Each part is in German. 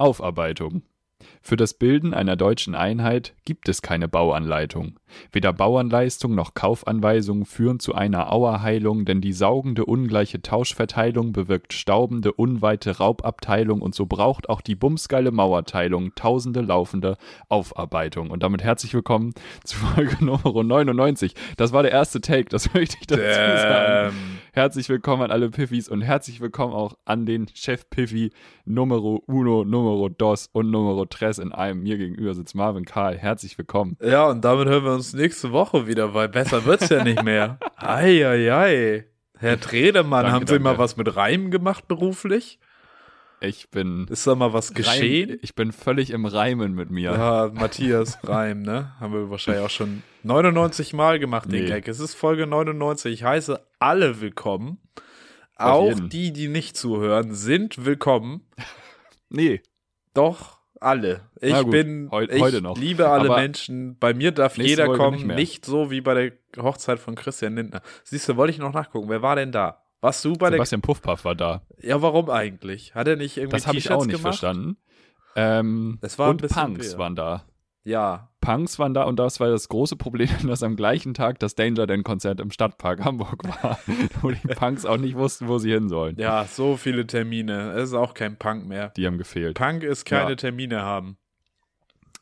Aufarbeitung. Für das Bilden einer deutschen Einheit gibt es keine Bauanleitung. Weder Bauernleistung noch Kaufanweisung führen zu einer Auerheilung, denn die saugende ungleiche Tauschverteilung bewirkt staubende unweite Raubabteilung und so braucht auch die bumsgeile Mauerteilung tausende laufende Aufarbeitung. Und damit herzlich willkommen zu Folge Nummer 99. Das war der erste Take, das möchte ich dazu sagen. Herzlich willkommen an alle Piffis und herzlich willkommen auch an den Chef Piffy Numero Uno, Numero Dos und Numero Tres in einem. Mir gegenüber sitzt Marvin Karl. Herzlich willkommen. Ja, und damit hören wir uns nächste Woche wieder, weil besser wird's ja nicht mehr. Eieiei. Herr Tredemann, Danke, haben Sie danke. mal was mit Reimen gemacht beruflich? Ich bin Ist da mal was geschehen? Reim, ich bin völlig im Reimen mit mir. Ja, Matthias Reim, ne? Haben wir wahrscheinlich auch schon 99 Mal gemacht, den Nee. Gag. Es ist Folge 99. Ich heiße alle willkommen. Auf Auch jeden. die, die nicht zuhören, sind willkommen. Nee, Doch, alle. Ich gut, bin, heu- ich heute noch. liebe alle Aber Menschen. Bei mir darf jeder Folge kommen, nicht nicht so wie bei der Hochzeit von Christian Lindner. Siehst du, wollte ich noch nachgucken. Wer war denn da? Warst du bei Sebastian Puffpaff war da. Ja, warum eigentlich? Hat er nicht irgendwie Das habe ich auch nicht gemacht? verstanden. Ähm, Es war und Punks weird. waren da. Ja. Punks waren da und das war das große Problem, dass am gleichen Tag das Danger Dan Konzert im Stadtpark Hamburg war, wo die Punks auch nicht wussten, wo sie hin sollen. Ja, so viele Termine. Es ist auch kein Punk mehr. Die haben gefehlt. Punk ist keine Ja. Termine haben.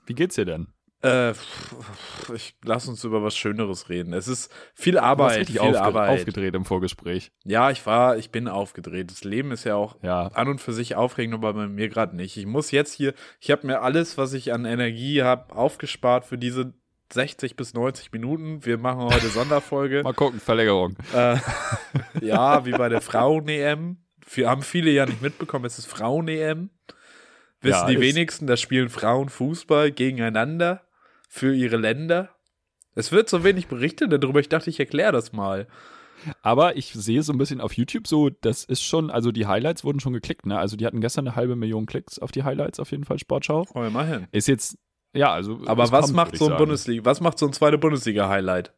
Wie geht's dir denn? Äh, ich lass uns über was Schöneres reden. Es ist viel Arbeit, viel aufge Arbeit. aufgedreht im Vorgespräch. Ja, ich war, ich bin aufgedreht. Das Leben ist ja auch Ja, an und für sich aufregend, aber bei mir gerade nicht. Ich muss jetzt hier, ich habe mir alles, was ich an Energie habe, aufgespart für diese 60 bis 90 Minuten. Wir machen heute Sonderfolge. mal gucken, Verlängerung. äh, ja, wie bei der Frauen-EM. Wir haben viele ja nicht mitbekommen, es ist Frauen-EM. Wissen Ja, die wenigsten, da spielen Frauen Fußball gegeneinander für ihre Länder. Es wird so wenig berichtet darüber. Ich dachte, ich erkläre das mal. Aber ich sehe so ein bisschen auf YouTube so, das ist schon, also die Highlights wurden schon geklickt, ne? Also die hatten gestern eine halbe Million Klicks auf die Highlights, auf jeden Fall Sportschau. Oh, immerhin. Ist jetzt, ja, also. Aber was kommt, macht so ein sagen. Bundesliga, was macht so ein zweite Bundesliga-Highlight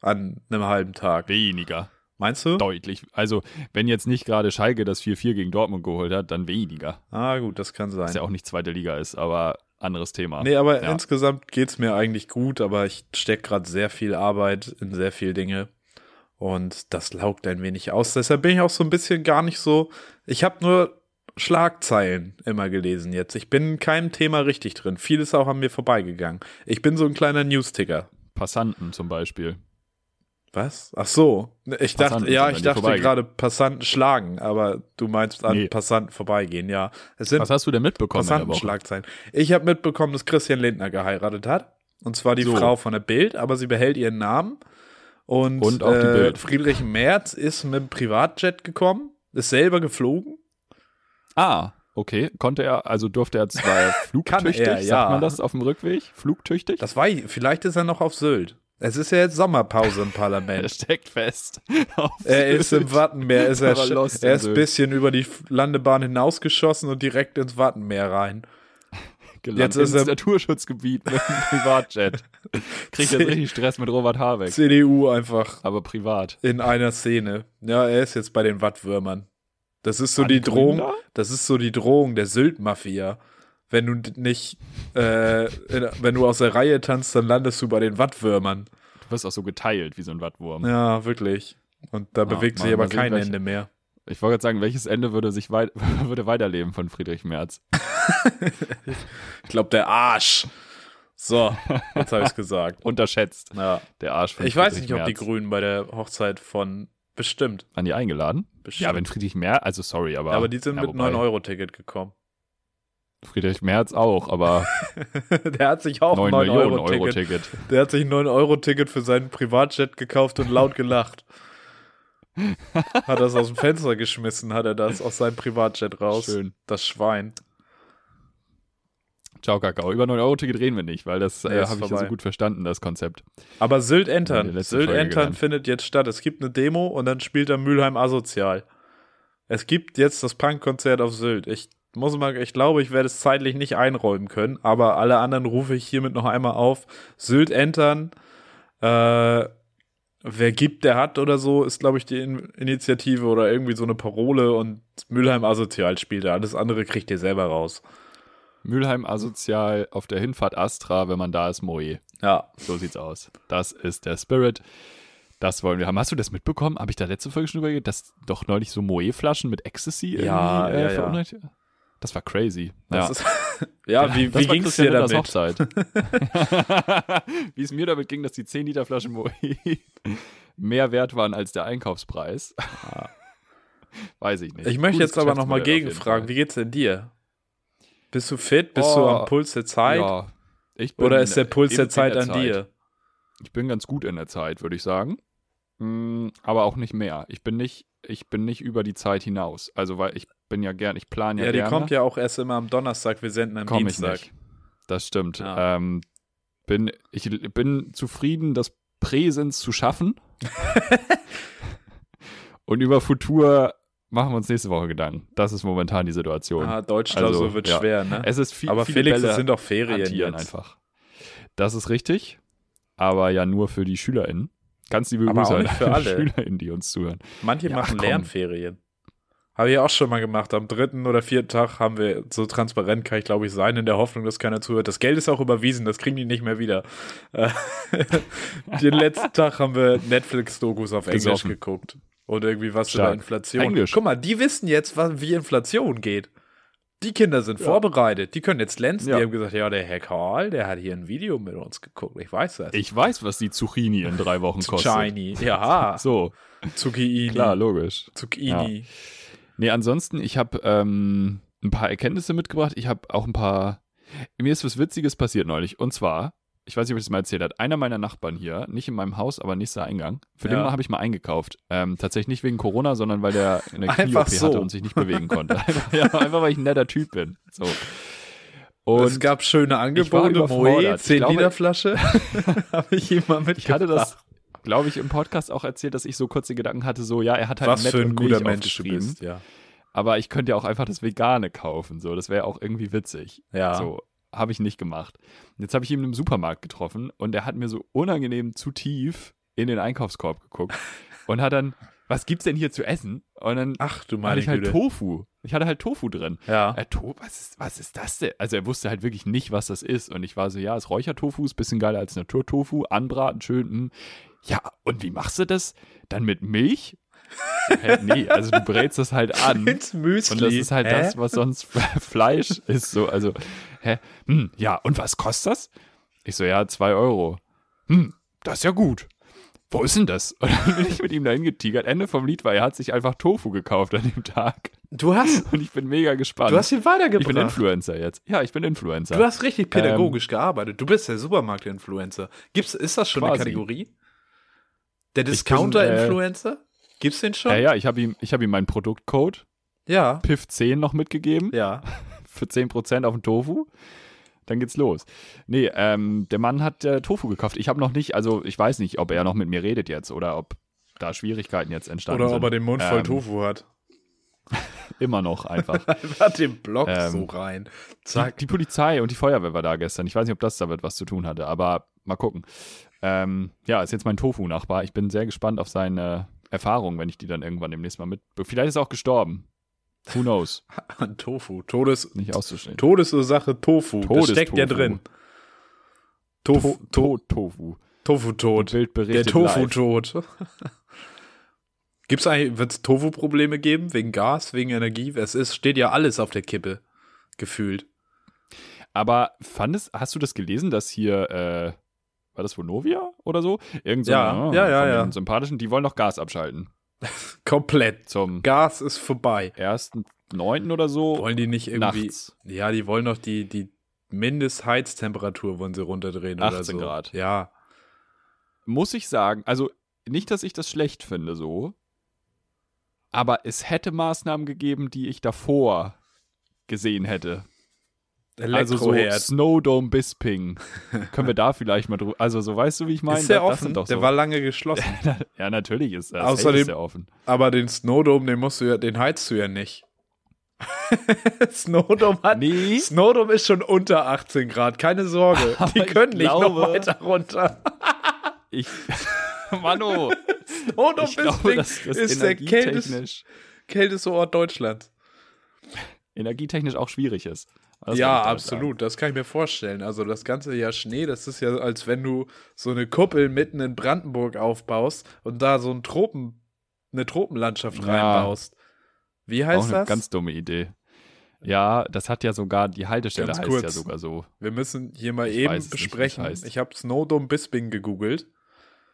an einem halben Tag? Weniger. Meinst du? Deutlich. Also, wenn jetzt nicht gerade Schalke das 4-4 gegen Dortmund geholt hat, dann weniger. Ah, gut, das kann sein. Was ja auch nicht zweite Liga ist, aber anderes Thema. Nee, aber Ja. insgesamt geht's mir eigentlich gut, aber ich stecke gerade sehr viel Arbeit in sehr viel Dinge. Und das laugt ein wenig aus. Deshalb bin ich auch so ein bisschen gar nicht so. Ich habe nur Schlagzeilen immer gelesen jetzt. Ich bin in keinem Thema richtig drin. Vieles auch an mir vorbeigegangen. Ich bin so ein kleiner Newsticker. Passanten zum Beispiel. Was? Ach so. Ich dachte, Passanten ja, sind an ich dachte gerade Passanten schlagen, aber du meinst an Nee. Passanten vorbeigehen, ja. Es sind Was hast du denn mitbekommen? Passantenschlagzeilen. Ich habe mitbekommen, dass Christian Lindner geheiratet hat. Und zwar die So. Frau von der Bild, aber sie behält ihren Namen. Und, Und auch die äh, Bild. Friedrich Merz ist mit dem Privatjet gekommen, ist selber geflogen. Ah, okay. Konnte er, also durfte er zwar flugtüchtig, er, sagt ja. man das auf dem Rückweg? Flugtüchtig? Das war, vielleicht ist er noch auf Sylt. Es ist ja jetzt Sommerpause im er Parlament. steckt fest. Er ist im Wattenmeer, ist er, Er er ist ein bisschen über die Landebahn hinausgeschossen und direkt ins Wattenmeer rein. gelandet Jetzt ist ins er- Naturschutzgebiet mit einem Privatjet. Kriegt jetzt richtig Stress mit Robert Habeck. CDU einfach Aber privat. in einer Szene. Ja, er ist jetzt bei den Wattwürmern. Das ist so Waren die Grünen Drohung, da? das ist so die Drohung der Sylt-Mafia. Wenn du nicht, äh, in, wenn du aus der Reihe tanzt, dann landest du bei den Wattwürmern. Du wirst auch so geteilt wie so ein Wattwurm. Ja, wirklich. Und da bewegt mal- sich aber kein Ende mehr. Ich wollte gerade sagen, welches Ende würde sich weit, würde weiterleben von Friedrich Merz? Ich glaube, der Arsch. So, jetzt habe ich gesagt. Unterschätzt. Ja. Der Arsch von Ich weiß Friedrich nicht, ob die Merz. Grünen bei der Hochzeit von bestimmt. An die eingeladen? bestimmt. Ja, wenn Friedrich Merz, also sorry, aber. Ja, aber die sind ja, mit wobei, 9-Euro-Ticket gekommen. Friedrich Merz auch, aber der hat sich auch 9 ein Millionen 9-Euro-Ticket Euro Ticket. Der hat sich ein 9-Euro-Ticket für seinen Privatjet gekauft und laut gelacht. hat das aus dem Fenster geschmissen, hat er das aus seinem Privatjet raus. Schön. Das Schwein. Ciao, Kakao. Über 9 Euro Ticket reden wir nicht, weil das äh, habe ich ja so gut verstanden, das Konzept. Aber Sylt Entern. Sylt Entern findet jetzt statt. Es gibt eine Demo und dann spielt er Mülheim asozial. Es gibt jetzt das Punkkonzert auf Sylt. Ich muss mal, ich glaube, ich werde es zeitlich nicht einräumen können, aber alle anderen rufe ich hiermit noch einmal auf. Sylt Entern, äh, wer gibt, der hat oder so, ist, glaube ich, die In Initiative oder irgendwie so eine Parole und Mülheim asozial spielt er. Alles andere kriegt ihr selber raus. Mülheim asozial, auf der Hinfahrt Astra, wenn man da ist, Moe. Ja. So sieht's aus. Das ist der Spirit. Das wollen wir haben. Hast du das mitbekommen? Habe ich da letzte Folge schon geredet, dass doch neulich so Moe-Flaschen mit Ecstasy Ja, irgendwie, äh, ja, ja. verunreinigt- Das war crazy. Das ja. ist, ja, wie, wie ging's Christian dir damit? Hochzeit. wie es mir damit ging, dass die 10 Liter Flasche Moe mehr wert waren als der Einkaufspreis. Weiß ich nicht. Ich möchte Gutes jetzt aber nochmal gegenfragen, wie geht's denn dir? Bist du fit? Bist du Oh, am Puls der Zeit? Ja, ich bin Oder ist der Puls der Zeit der an dir? Ich bin ganz gut in der Zeit, würde ich sagen. Mm, Aber auch nicht mehr. Ich bin nicht, ich bin nicht über die Zeit hinaus. Also, weil ich bin ja gern, ich plane ja, Ja, die gerne. kommt ja auch erst immer am Donnerstag, wir senden am Komm ich Dienstag. nicht. Das stimmt. Ja. Ähm, bin, ich bin zufrieden, das Präsens zu schaffen. Und über Futur machen wir uns nächste Woche Gedanken. Das ist momentan die Situation. Ah, Deutschklausur Also, wird ja. schwer, ne? Es ist viel, aber viele Felix, Bälle es sind doch Ferien jetzt. einfach. Das ist richtig, aber ja nur für die SchülerInnen. Ganz liebe Aber Grüße an alle. SchülerInnen, die uns zuhören. Manche Ja, machen ach. Lernferien. Habe ich auch schon mal gemacht. Am dritten oder vierten Tag haben wir, so transparent kann ich glaube ich sein, in der Hoffnung, dass keiner zuhört. Das Geld ist auch überwiesen, das kriegen die nicht mehr wieder. Äh, Den letzten Tag haben wir Netflix-Dokus auf Englisch geguckt. Und irgendwie was über Stark. Inflation. Englisch. Guck mal, die wissen jetzt, was, wie Inflation geht. Die Kinder sind vorbereitet. Die können jetzt glänzen. Ja. Die haben gesagt, ja, der Herr Karl, der hat hier ein Video mit uns geguckt. Ich weiß das. Ich weiß, was die Zucchini in drei Wochen kostet. Zucchini. Ja, So, Zucchini. klar, logisch. Zucchini. Nee, ansonsten, ich habe ähm, ein paar Erkenntnisse mitgebracht. Ich habe auch ein paar. Mir ist was Witziges passiert neulich. Und zwar, ich weiß nicht, ob ich das mal erzählt habe, einer meiner Nachbarn hier, nicht in meinem Haus, aber nächster Eingang, für den Ja. habe ich mal eingekauft. Ähm, tatsächlich nicht wegen Corona, sondern weil der eine Knie-OP so. hatte und sich nicht bewegen konnte. einfach, ja, einfach weil ich ein netter Typ bin. So. Und es gab schöne Angebote. Moe, Ich 10 glaube- Liter Flasche. Habe ich ihm mal mitgebracht. ich hatte das, glaube ich, im Podcast auch erzählt, dass ich so kurz den Gedanken hatte, so, ja, er hat halt Was nett für ein und guter Mensch du bist, ja. Aber ich könnte ja auch einfach das Vegane kaufen. So, das wäre auch irgendwie witzig. Ja. So, habe ich nicht gemacht. Jetzt habe ich ihn im Supermarkt getroffen und er hat mir so unangenehm zu tief in den Einkaufskorb geguckt und hat dann, was gibt's denn hier zu essen? Und dann Ach du hatte ich halt Güte. Tofu. Ich hatte halt Tofu drin. Ja. Äh, to was, ist, was ist das denn? Also er wusste halt wirklich nicht, was das ist. Und ich war so, ja, ist Räuchertofu, ist ein bisschen geiler als Naturtofu, anbraten schön. Hm. Ja, und wie machst du das? Dann mit Milch? Hä, nee, also du brätst das halt an. Ins Müsli. Und das ist halt Hä? das, was sonst Fleisch ist. So, also, hä? Hm, ja, und was kostet das? Ich so, ja, zwei Euro. Hm, das ist ja gut. Wo ist denn das? Und dann bin ich mit ihm dahin getigert. Ende vom Lied war, er hat sich einfach Tofu gekauft an dem Tag. Du hast, Und ich bin mega gespannt. du hast ihn ich bin weitergebracht. Influencer jetzt. Ja, ich bin Influencer. Du hast richtig pädagogisch gearbeitet. Du bist der Supermarkt-Influencer. Gibt's, ist das schon eine Quasi. Kategorie? Der äh, Discounter-Influencer? Gibt's den schon? ja, ja, ich habe ihm, ich hab ihm meinen Produktcode Ja. PIF10 noch mitgegeben. Ja. für 10% auf den Tofu. Dann geht's los. Nee, ähm, der Mann hat äh, Tofu gekauft. Ich habe noch nicht, also ich weiß nicht, ob er noch mit mir redet jetzt oder ob da Schwierigkeiten jetzt entstanden Oder sind. ob er den Mund voll Ähm, Tofu hat. Immer noch einfach. Einfach den Block Ähm, so rein. die, Zack. die Polizei und die Feuerwehr war da gestern. Ich weiß nicht, ob das damit was zu tun hatte, aber mal gucken. Ähm, ja, ist jetzt mein Tofu-Nachbar. Ich bin sehr gespannt auf seine Erfahrungen, wenn ich die dann irgendwann demnächst mal mit. Vielleicht ist er auch gestorben. Who knows? An Tofu. Todes, Nicht auszustellen. Todesursache Tofu. das Todestofu. steckt ja drin. Tofu, To to, to Tofu. Tofu tot. Bild Der Tofu tot. Gibt's eigentlich, wird's Tofu-Probleme geben? Wegen Gas, wegen Energie? Es ist, steht ja alles auf der Kippe. Gefühlt. Aber fandest, hast du das gelesen, dass hier, äh, war das Vonovia oder so? Irgend so Ja, ein, ja, ja, ja. den sympathischen, die wollen noch Gas abschalten. Komplett. Zum Gas ist vorbei. 1.9. oder so. Wollen die nicht irgendwie. nachts. Ja, die wollen doch die, die Mindestheiztemperatur wollen sie runterdrehen oder 18 so. Grad. Ja. Muss ich sagen, also nicht, dass ich das schlecht finde, so. Aber es hätte Maßnahmen gegeben, die ich davor gesehen hätte. Also so Elektroherd. Snowdome Bisping. Können wir da vielleicht mal drüber. Also so weißt du, wie ich meine? ist der Das- das offen? sind doch Der so. war lange geschlossen. ja, natürlich ist das. Außerdem- ist der offen. Aber den Snowdome, den musst du ja, den heizt du ja nicht. Snowdome hat. Nee. Snowdome ist schon unter 18 Grad, keine Sorge. Aber Die können nicht noch glaube- weiter runter. Ich. Mano, Snowdome ich glaube, das ist der kälteste, kälteste Ort Deutschlands. energietechnisch auch schwierig ist. Das ja, damit absolut. Das kann ich mir vorstellen. Also das ganze Jahr Schnee, das ist ja, als wenn du so eine Kuppel mitten in Brandenburg aufbaust und da so ein Tropen, eine Tropenlandschaft Ja. reinbaust. Wie Sagen. Auch heißt eine das? ganz dumme Idee. Ja, das hat ja sogar, die Haltestelle Ganz heißt kurz. ja sogar so. Wir müssen hier mal Ich eben nicht, besprechen. heißt. ich habe Snowdome Bisping gegoogelt.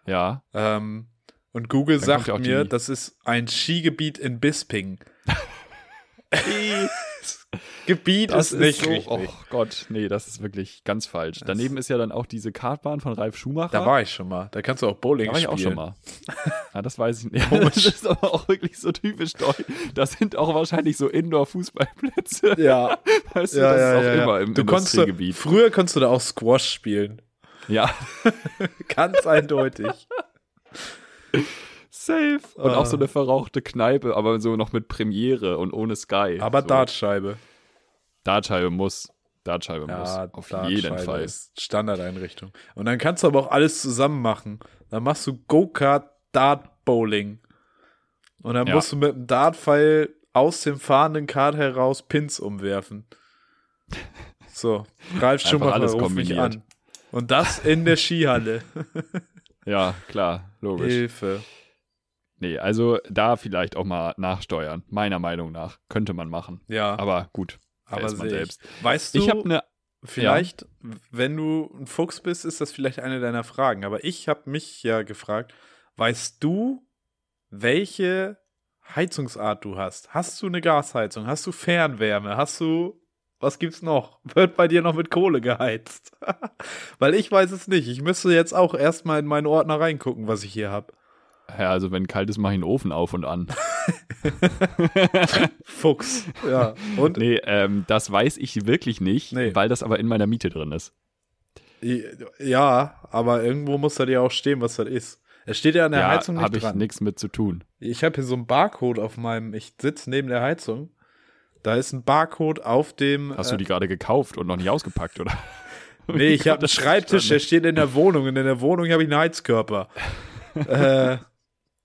Ja, Ähm, und Google Dann sagt mir, das ist ein Skigebiet in Bisping. Gebiet das ist nicht so, richtig. Oh Gott, nee, das ist wirklich ganz falsch. Daneben ist ja dann auch diese Kartbahn von Ralf Schumacher. Da war ich schon mal. Da kannst du auch Bowling Da war ich spielen. auch schon mal. Ja, das weiß ich nicht. Das ist aber auch wirklich so typisch deutsch. Das sind auch wahrscheinlich so Indoor-Fußballplätze. Ja, Weißt du, ja, das ja, ist auch ja, immer im du konntest Industriegebiet. früher konntest du da auch Squash spielen. Ja, Ganz eindeutig. Safe. Und Ah. auch so eine verrauchte Kneipe, aber so noch mit Premiere und ohne Sky. Aber so. Dartscheibe. Dartscheibe muss. Dartscheibe Ja, muss. Auf Dartscheibe jeden Fall. ist Standardeinrichtung. Und dann kannst du aber auch alles zusammen machen. Dann machst du Go-Kart Dart Bowling. Und dann Ja. musst du mit dem Dartpfeil aus dem fahrenden Kart heraus Pins umwerfen. So, Ralf Schumacher alles ruft mich kombiniert. an. Und das in der Skihalle. Ja, klar, logisch. Hilfe. Nee, also da vielleicht auch mal nachsteuern. Meiner Meinung nach. Könnte man machen. Ja, Aber gut. aber man selbst. Ich. Weißt du, Ich habe eine. Vielleicht, wenn du ein Fuchs bist, ist das vielleicht eine deiner Fragen. Aber ich habe mich ja gefragt, weißt du, welche Heizungsart du hast? Hast du eine Gasheizung? Hast du Fernwärme? Hast du, was gibt's noch? Wird bei dir noch mit Kohle geheizt? Weil ich weiß es nicht. Ich müsste jetzt auch erstmal in meinen Ordner reingucken, was ich hier habe. Ja, also wenn kalt ist, mache ich den Ofen auf und an. Fuchs. Ja. Und? Nee, ähm, das weiß ich wirklich nicht, Nee. weil das aber in meiner Miete drin ist. Ja, aber irgendwo muss da dir auch stehen, was das ist. Es steht ja an der ja, Heizung nicht habe ich dran. nichts mit zu tun. Ich habe hier so einen Barcode auf meinem, ich sitze neben der Heizung. Da ist ein Barcode auf dem. Hast äh, du die gerade gekauft und noch nicht ausgepackt, oder? Nee, ich habe einen Das Schreibtisch, der steht in der Wohnung. Und in der Wohnung habe ich einen Heizkörper. äh,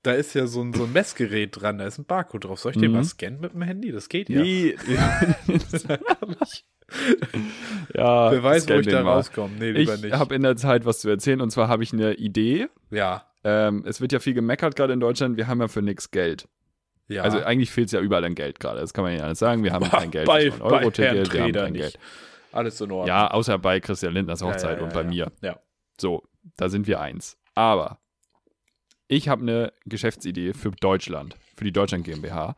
da ist ja so ein, so ein Messgerät dran, da ist ein Barcode drauf. Soll ich den Mhm. mal scannen mit dem Handy? Das geht ja. Nee. ja, Wer weiß, wo ich den da mal. rauskomme. Nee, lieber Ich nicht. habe in der Zeit was zu erzählen und zwar habe ich eine Idee. ja, Ähm, es wird ja viel gemeckert gerade in Deutschland, wir haben ja für nichts Geld. ja. Also eigentlich fehlt es ja überall an Geld gerade. Das kann man ja alles sagen. Wir haben Bei- kein Geld bei- bei Euro-Ticket, wir haben kein nicht. Geld. Alles in Ordnung. Ja, außer bei Christian Lindners Hochzeit ja, ja, und bei mir. Ja. So, da sind wir eins. Aber ich habe eine Geschäftsidee für Deutschland, für die Deutschland GmbH.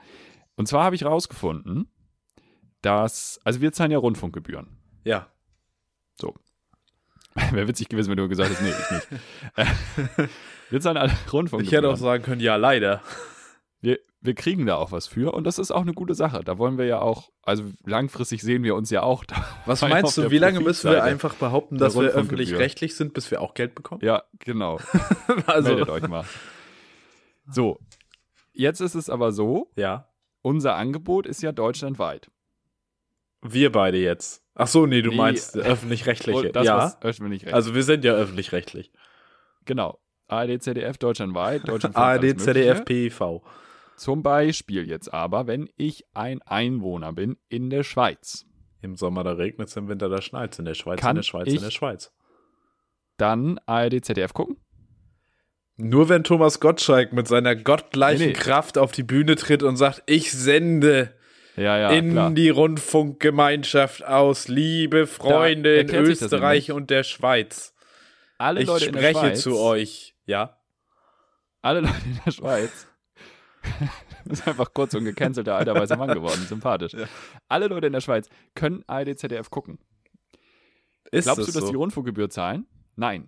Und zwar habe ich rausgefunden, dass, also wir zahlen ja Rundfunkgebühren. Ja. Wäre witzig gewesen, wenn du gesagt hättest, nee, ich nicht. Äh, wir zahlen alle Ich Rundfunkgebühren. hätte auch sagen können, ja, leider. Wir, wir kriegen da auch was für und das ist auch eine gute Sache. Da wollen wir ja auch, also langfristig sehen wir uns ja auch da. Was meinst du, wie lange müssen wir einfach behaupten, dass wir öffentlich-rechtlich sind, bis wir auch Geld bekommen? Ja, genau. Also, Meldet euch mal. So, jetzt ist es aber so, ja. unser Angebot ist ja deutschlandweit. Wir beide jetzt. Ach so, nee, du Nee. meinst öffentlich-rechtliche. Ja. öffentlich Also wir sind ja öffentlich-rechtlich. Genau. ARD, ZDF deutschlandweit, Deutschland ARD, ZDF, PIV. Zum Beispiel jetzt aber, wenn ich ein Einwohner bin in der Schweiz, Im Sommer da regnet es, im Winter da schneit es. In der Schweiz, Kann in der Schweiz, in der Schweiz. dann ARD, ZDF gucken. Nur wenn Thomas Gottschalk mit seiner gottgleichen Nee, nee. Kraft auf die Bühne tritt und sagt, ich sende Ja, ja, in klar. die Rundfunkgemeinschaft aus, liebe Freunde in Österreich und der Schweiz. Alle Ich Leute in der spreche Schweiz, zu euch. Ja. Alle Leute in der Schweiz. ist einfach kurz und gecancelter alter weißer Mann geworden. Sympathisch. Ja. Alle Leute in der Schweiz können ARD, ZDF gucken. Ist Glaubst das du, dass so? die Rundfunkgebühr zahlen? Nein.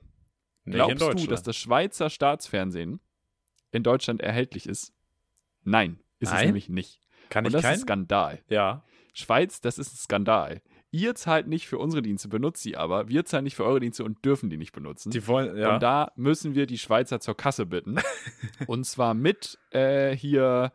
In Glaubst du, dass das Schweizer Staatsfernsehen in Deutschland erhältlich ist? Nein, ist es Nein? nämlich nicht. Kann Und ich das ist keinen? Skandal. Ja. Schweiz, das ist ein Skandal. Ihr zahlt nicht für unsere Dienste, benutzt sie aber. Wir zahlen nicht für eure Dienste und dürfen die nicht benutzen. Die wollen, ja. Und da müssen wir die Schweizer zur Kasse bitten. und zwar mit äh, hier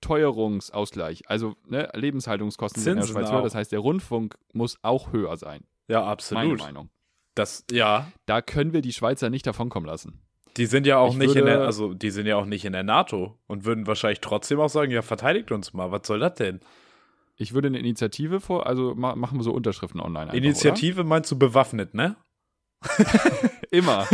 Teuerungsausgleich. Also ne, Lebenshaltungskosten sind in der Zinsen Schweiz höher. Das heißt, der Rundfunk muss auch höher sein. ja, Meine absolut. Meinung. Das, ja. Da können wir die Schweizer nicht davonkommen lassen. Die sind ja auch Ich nicht in der, also die sind ja auch nicht in der NATO und würden wahrscheinlich trotzdem auch sagen, ja, verteidigt uns mal, was soll das denn? Ich würde eine Initiative vor, also ma machen wir so Unterschriften online. Einfach, Initiative meinst du bewaffnet, ne? Oder? Immer.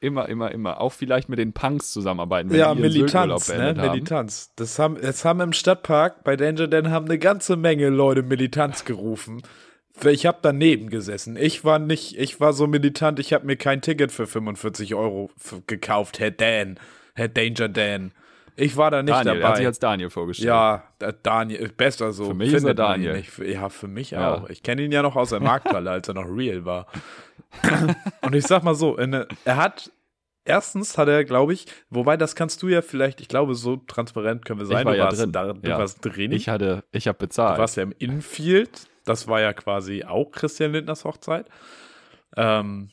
immer, immer, immer. Auch vielleicht mit den Punks zusammenarbeiten. Wenn Ja, die Militanz, ne? Militanz. Das haben, das haben im Stadtpark bei Danger Dan haben eine ganze Menge Leute Militanz gerufen. Ich habe daneben gesessen. Ich war nicht, ich war so militant, ich habe mir kein Ticket für 45 Euro gekauft, Herr Dan, Herr Danger Dan. Ich war da nicht Daniel, er hat sich dabei. als Daniel vorgestellt. Ja, Daniel, besser so. Für mich ist er Daniel. Nicht. Ja, für mich Ja. auch. Ich kenne ihn ja noch aus der Markthalle, als er noch real war. Und ich sag mal so, in, er hat, erstens hat er, glaube ich, wobei das kannst du ja vielleicht, ich glaube, so transparent können wir sein. war du ja warst drin. Da, du Ja. warst drin. Ich hatte, ich habe du bezahlt. warst ja im Infield. Das war ja quasi auch Christian Lindners Hochzeit. Ähm,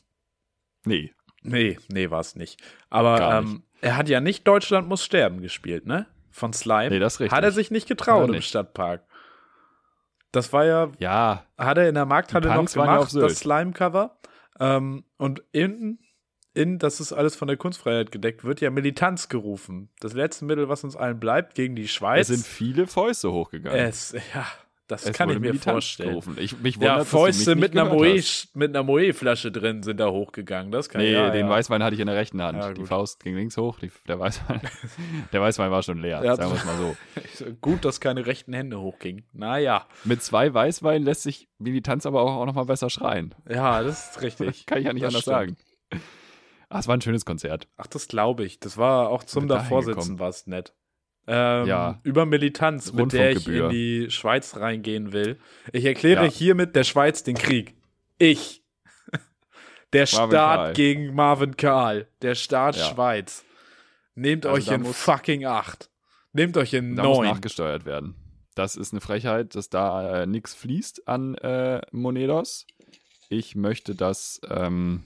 Nee. Nee, nee, war es nicht. Aber Gar ähm, er hat ja nicht Deutschland muss sterben gespielt, ne? Von Slime. Nee, das ist richtig. Hat er sich nicht getraut er im nicht. Stadtpark. Das war ja, Ja, hat er in der Markthalle noch ja gemacht, Sylt. das Slime-Cover. Ähm, und innen, in, das ist alles von der Kunstfreiheit gedeckt, wird ja Militanz gerufen. Das letzte Mittel, was uns allen bleibt, gegen die es Schweiz. sind viele Fäuste hochgegangen. es, ja, das Es kann ich mir vorstellen. Ich, mich Ja, wundert, mich Fäuste mit einer, Moe, mit einer Moe-Flasche drin sind da hochgegangen. Das kann Nee, ja, den ja. Weißwein hatte ich in der rechten Hand. Ja, die. Faust ging links hoch, die, der, Weißwein, der Weißwein war schon leer, Ja, sagen wir es mal so. Gut, dass keine rechten Hände hochgingen. Naja. Mit zwei Weißweinen lässt sich Militanz aber auch, auch noch mal besser schreien. Ja, das ist richtig. Kann ich ja nicht Das anders stimmt. sagen. Ah, es war ein schönes Konzert. Ach, das glaube ich. Das war auch zum Davorsitzen war es nett. Ähm, Ja. Über Militanz, mit der ich in die Schweiz reingehen will. Ich erkläre Ja. hiermit der Schweiz den Krieg. Ich. Der Marvin Staat Karl. gegen Marvin Karl. Der Staat Ja. Schweiz. Nehmt Also euch in muss- fucking Acht. Nehmt euch in Da muss Neun. nachgesteuert werden. Das ist eine Frechheit, dass da äh, nichts fließt an äh, Monedos. Ich möchte das ähm,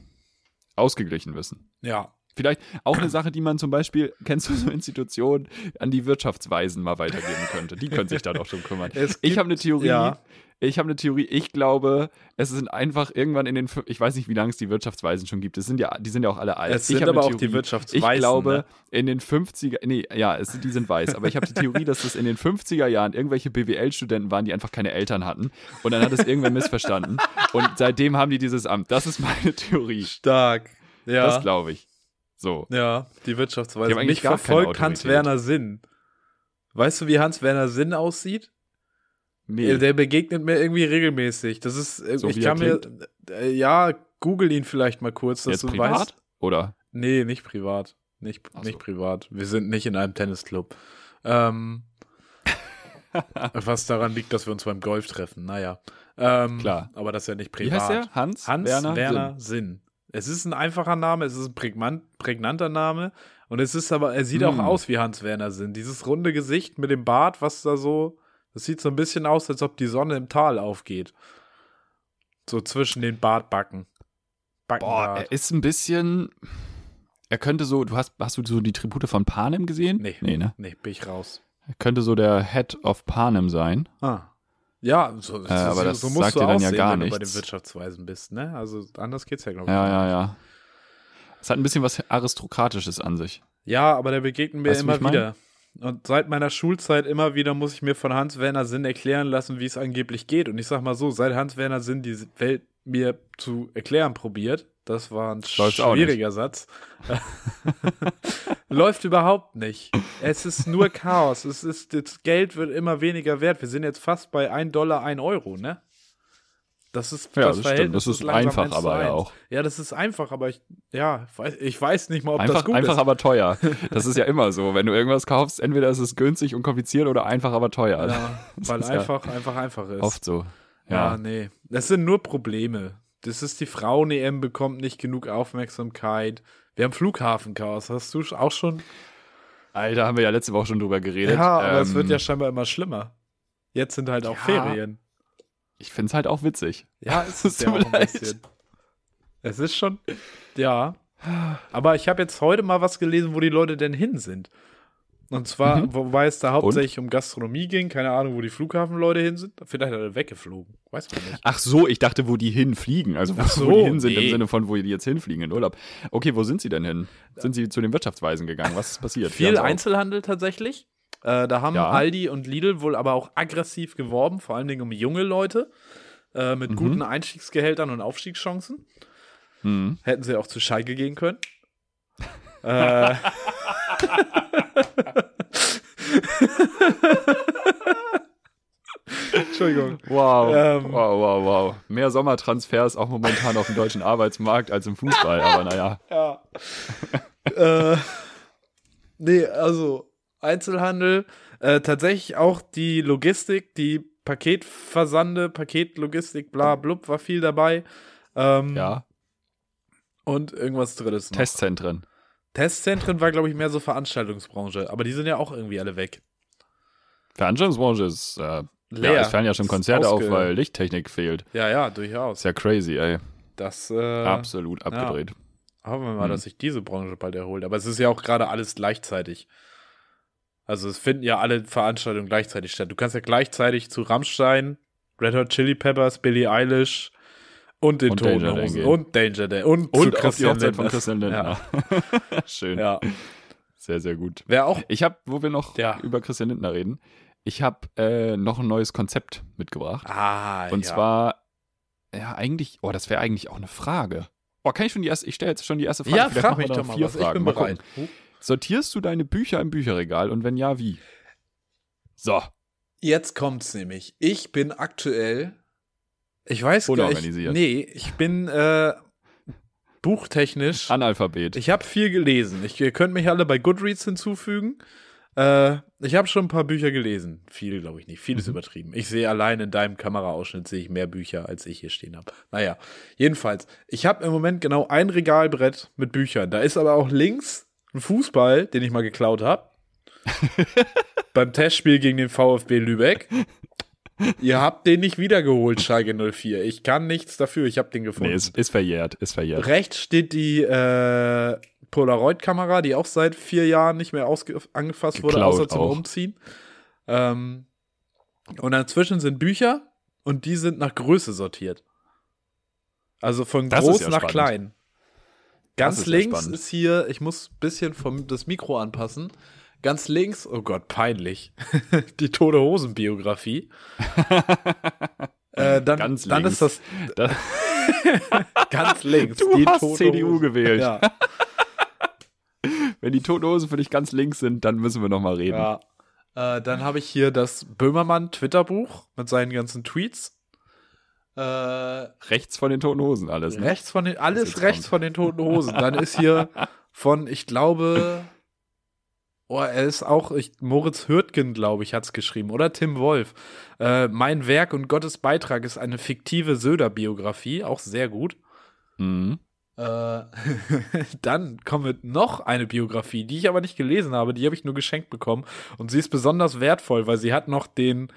ausgeglichen wissen. Ja. Vielleicht auch eine Sache, die man zum Beispiel, kennst du so Institutionen, an die Wirtschaftsweisen mal weitergeben könnte. Die können sich da doch schon kümmern. Es Ich gibt- habe eine Theorie. ja. Ich habe eine Theorie. Ich glaube, es sind einfach irgendwann in den, ich weiß nicht, wie lange es die Wirtschaftsweisen schon gibt. Es sind ja, die sind ja auch alle alt. Es ich sind habe eine aber auch die. Wirtschaftsweisen, Ich glaube, ne? in den 50er, nee, ja, es, die sind weiß, aber ich habe die Theorie, dass das in den 50er Jahren irgendwelche BWL-Studenten waren, die einfach keine Eltern hatten. Und dann hat es irgendwer missverstanden. Und seitdem haben die dieses Amt. Das ist meine Theorie. Stark. Ja. Das glaube ich. So. Ja, die Die Wirtschaftsweise. eigentlich Mich verfolgt. Hans-Werner Sinn. Weißt du, wie Hans-Werner Sinn aussieht? Nee. Der begegnet mir irgendwie regelmäßig. Das ist, äh, So ich wie kann mir, äh, ja, google ihn vielleicht mal kurz, dass Jetzt du privat? weißt. Oder? Nee, nicht privat. Nicht, Ach nicht so. privat. Wir sind nicht in einem Tennisclub. Ähm, was daran liegt, dass wir uns beim Golf treffen. Naja. Ähm, Klar. Aber das ist ja nicht Wie privat. heißt der? Hans? Hans Werner? Werner, Sinn. Sinn. Es ist ein einfacher Name, es ist ein prägnant, prägnanter Name und es ist aber, er sieht Hm. auch aus wie Hans Werner Sinn. Dieses runde Gesicht mit dem Bart, was da so, das sieht so ein bisschen aus, als ob die Sonne im Tal aufgeht. So zwischen den Bartbacken. Boah, er ist ein bisschen. Er könnte so, du hast, hast du so die Tribute von Panem gesehen? Nee. Nee, ne? nee, bin ich raus. Er könnte so der Head of Panem sein. Ah. Ja, so, Äh, aber das so musst sagt du dir dann ja aussehen, gar wenn du bei nichts. den Wirtschaftsweisen bist, ne? Also anders geht's ja, glaube ich. Ja, ja, ja. Es hat ein bisschen was Aristokratisches an sich. Ja, aber der begegnet mir Weißt immer mein? wieder. Und seit meiner Schulzeit immer wieder muss ich mir von Hans-Werner Sinn erklären lassen, wie es angeblich geht. Und ich sag mal so, seit Hans-Werner Sinn die Welt mir zu erklären probiert, das war ein Läuft's auch schwieriger Satz, läuft überhaupt nicht. Es ist nur Chaos. Es ist, das Geld wird immer weniger wert. Wir sind jetzt fast bei 1 Dollar, 1 Euro, ne? Das ist Ja, das stimmt. Verhältnis Das ist langsam einfach 1 zu aber ja 1. auch. Ja, das ist einfach, aber ich, ja, weiß, ich weiß nicht mal, ob das Einfach, gut einfach ist. aber teuer. Das ist ja immer so. Wenn du irgendwas kaufst, entweder ist es günstig und kompliziert oder einfach aber teuer. Ja, Das weil ist ja einfach, einfach, einfach ist. Oft so. Ja. Ja. nee. Das sind nur Probleme. Das ist die Frauen-EM bekommt nicht genug Aufmerksamkeit. Wir haben Flughafenchaos. Hast du auch schon? Alter, haben wir ja letzte Woche schon drüber geredet. Ja, aber es Ähm, wird ja scheinbar immer schlimmer. Jetzt sind halt auch Ja. Ferien. Ich find's halt auch witzig. Ja, es Es ist ja auch ein bisschen. Es ist schon, ja. Aber ich habe jetzt heute mal was gelesen, wo die Leute denn hin sind. Und zwar, Mhm. wobei es da hauptsächlich um Gastronomie ging. Keine Ahnung, wo die Flughafenleute hin sind. Vielleicht hat er weggeflogen. Weiß man nicht. Ach so, ich dachte, wo die hinfliegen. Also wo, so, wo die hin sind nee. im Sinne von, wo die jetzt hinfliegen in Urlaub. Okay, wo sind sie denn hin? Sind sie zu den Wirtschaftsweisen gegangen? Was ist passiert? Viel. Einzelhandel tatsächlich. Äh, da haben Ja. Aldi und Lidl wohl aber auch aggressiv geworben, vor allen Dingen um junge Leute äh, mit guten Einstiegsgehältern und Aufstiegschancen. Hm. Hätten sie auch zu Schalke gehen können. äh, Entschuldigung. Wow. Ähm. wow, wow, wow. Mehr Sommertransfers auch momentan auf dem deutschen Arbeitsmarkt als im Fußball, aber naja. Ja. äh, nee, also Einzelhandel, äh, tatsächlich auch die Logistik, die Paketversande, Paketlogistik, bla blub, war viel dabei. Ähm, Ja. Und irgendwas drittes noch. Testzentren. Testzentren war, glaube ich, mehr so Veranstaltungsbranche, aber die sind ja auch irgendwie alle weg. Veranstaltungsbranche ist, äh, Leer. ja, es fallen ja schon Konzerte auf, weil Lichttechnik fehlt. Ja, ja, durchaus. Ist ja crazy, ey. Das äh, Absolut abgedreht. Hoffen wir mal, Hm. dass sich diese Branche bald erholt. Aber es ist ja auch gerade alles gleichzeitig. Also es finden ja alle Veranstaltungen gleichzeitig statt. Du kannst ja gleichzeitig zu Rammstein, Red Hot Chili Peppers, Billie Eilish und den Und Toten Danger Hosen gehen. und Danger Dan und, Und zu auf die Christian Hochzeit von Lindner. Christian Lindner. Schön. Ja, ja. Sehr, sehr gut. Wer auch Ich habe, wo wir noch Ja. über Christian Lindner reden, ich habe äh, noch ein neues Konzept mitgebracht. Ah, Und ja. zwar, ja, eigentlich, oh, das wäre eigentlich auch eine Frage. Oh, kann ich schon die erste, ich stelle jetzt schon die erste Frage. Ja, Vielleicht frag mich doch mal vier was. Ich Fragen. bin Mal bereit. gucken. Sortierst du deine Bücher im Bücherregal und wenn ja, wie? So, Jetzt kommt's nämlich. Ich bin aktuell, ich weiß gar nicht, nee, ich bin äh, buchtechnisch Analphabet. Ich habe viel gelesen. Ich, ihr könnt mich alle bei Goodreads hinzufügen. Äh, ich habe schon ein paar Bücher gelesen. Viel, glaube ich nicht. Viel ist übertrieben. Ich sehe allein in deinem Kameraausschnitt sehe ich mehr Bücher, als ich hier stehen habe. Naja, jedenfalls. Ich habe im Moment genau ein Regalbrett mit Büchern. Da ist aber auch links ein Fußball, den ich mal geklaut habe. Beim Testspiel gegen den VfB Lübeck. Ihr habt den nicht wiedergeholt, Schalke 04. Ich kann nichts dafür. Ich habe den gefunden. nee, ist, ist verjährt, ist verjährt. Rechts steht die äh, Polaroid-Kamera, die auch seit vier Jahren nicht mehr angefasst wurde, Geklaut außer zum auch. Umziehen. Ähm, und dazwischen sind Bücher und die sind nach Größe sortiert. Also von Das groß ja nach spannend. klein. Ganz ist ja links spannend. ist hier, ich muss ein bisschen vom, das Mikro anpassen. Ganz links, oh Gott, peinlich. die Tote Hosen Biografie. äh, dann, Ganz dann links. ist das Das, ganz links. Du die hast Tote CDU Hosen. gewählt. Ja. wenn die Toten Hosen für dich ganz links sind, dann müssen wir noch mal reden. Ja. Äh, dann habe ich hier das Böhmermann Twitter-Buch mit seinen ganzen Tweets. Äh, Rechts von den Toten Hosen alles, ne? rechts von den, alles rechts kommt. von den toten Hosen. Dann ist hier von, ich glaube, oh, er ist auch, ich, Moritz Hürtgen, glaube ich, hat's geschrieben. Oder Tim Wolf. Äh, mein Werk und Gottes Beitrag ist eine fiktive Söder-Biografie, auch sehr gut. Mhm. Äh, dann kommt noch eine Biografie, die ich aber nicht gelesen habe, die habe ich nur geschenkt bekommen. Und sie ist besonders wertvoll, weil sie hat noch den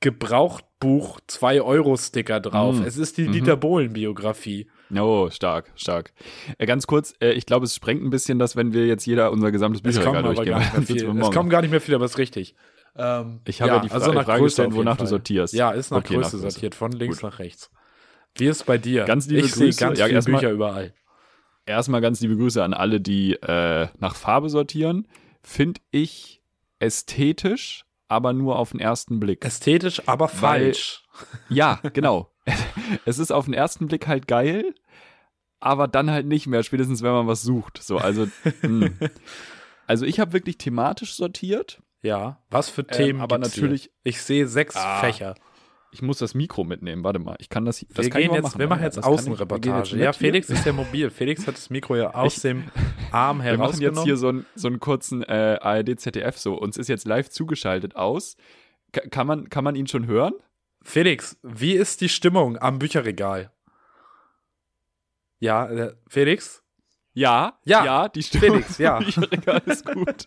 Gebrauchtbuch 2-Euro-Sticker drauf. Mm. Es ist die Mhm. Dieter Bohlen-Biografie. Oh, stark, stark. Äh, ganz kurz, äh, ich glaube, es sprengt ein bisschen das, wenn wir jetzt jeder unser gesamtes Es Bücherregal durchgehen. gar nicht mehr Dann sitzen viel. wir Es kommen gar nicht mehr viel, aber ist richtig. Ähm, Ich habe ja, die Fra also nach Frage Größe gestellt, wonach du Fall. sortierst. Ja, ist nach Okay, Größe nach Größe. sortiert, von links Gut. nach rechts. Wie ist bei dir? Ganz liebe ich sehe Grüße. ganz Ja, viele erstmal- Bücher überall. Erstmal ganz liebe Grüße an alle, die äh, nach Farbe sortieren. Finde ich ästhetisch, aber nur auf den ersten Blick. Ästhetisch, aber Weil- falsch. Ja, genau. es ist auf den ersten Blick halt geil, aber dann halt nicht mehr, spätestens wenn man was sucht. So, also, mh. also ich habe wirklich thematisch sortiert. Ja, was für Themen aber gibt's natürlich- Hier? Ich sehe sechs Ah, Fächer. Ich muss das Mikro mitnehmen. Warte mal, ich kann das. das wir kann gehen jetzt, wir machen Ja, jetzt Außenreportage. Ja, hier. Felix ist ja mobil. Felix hat das Mikro ja aus Ich- dem Arm Wir machen jetzt hier herausgenommen. so einen, so einen kurzen äh, ARD-ZDF so. Uns ist jetzt live zugeschaltet aus. Ka- kann, man, kann man ihn schon hören? Felix, wie ist die Stimmung am Bücherregal? Ja, äh, Felix? Ja, Ja, ja, die Stimmung Felix, ja. im Bücherregal ist gut.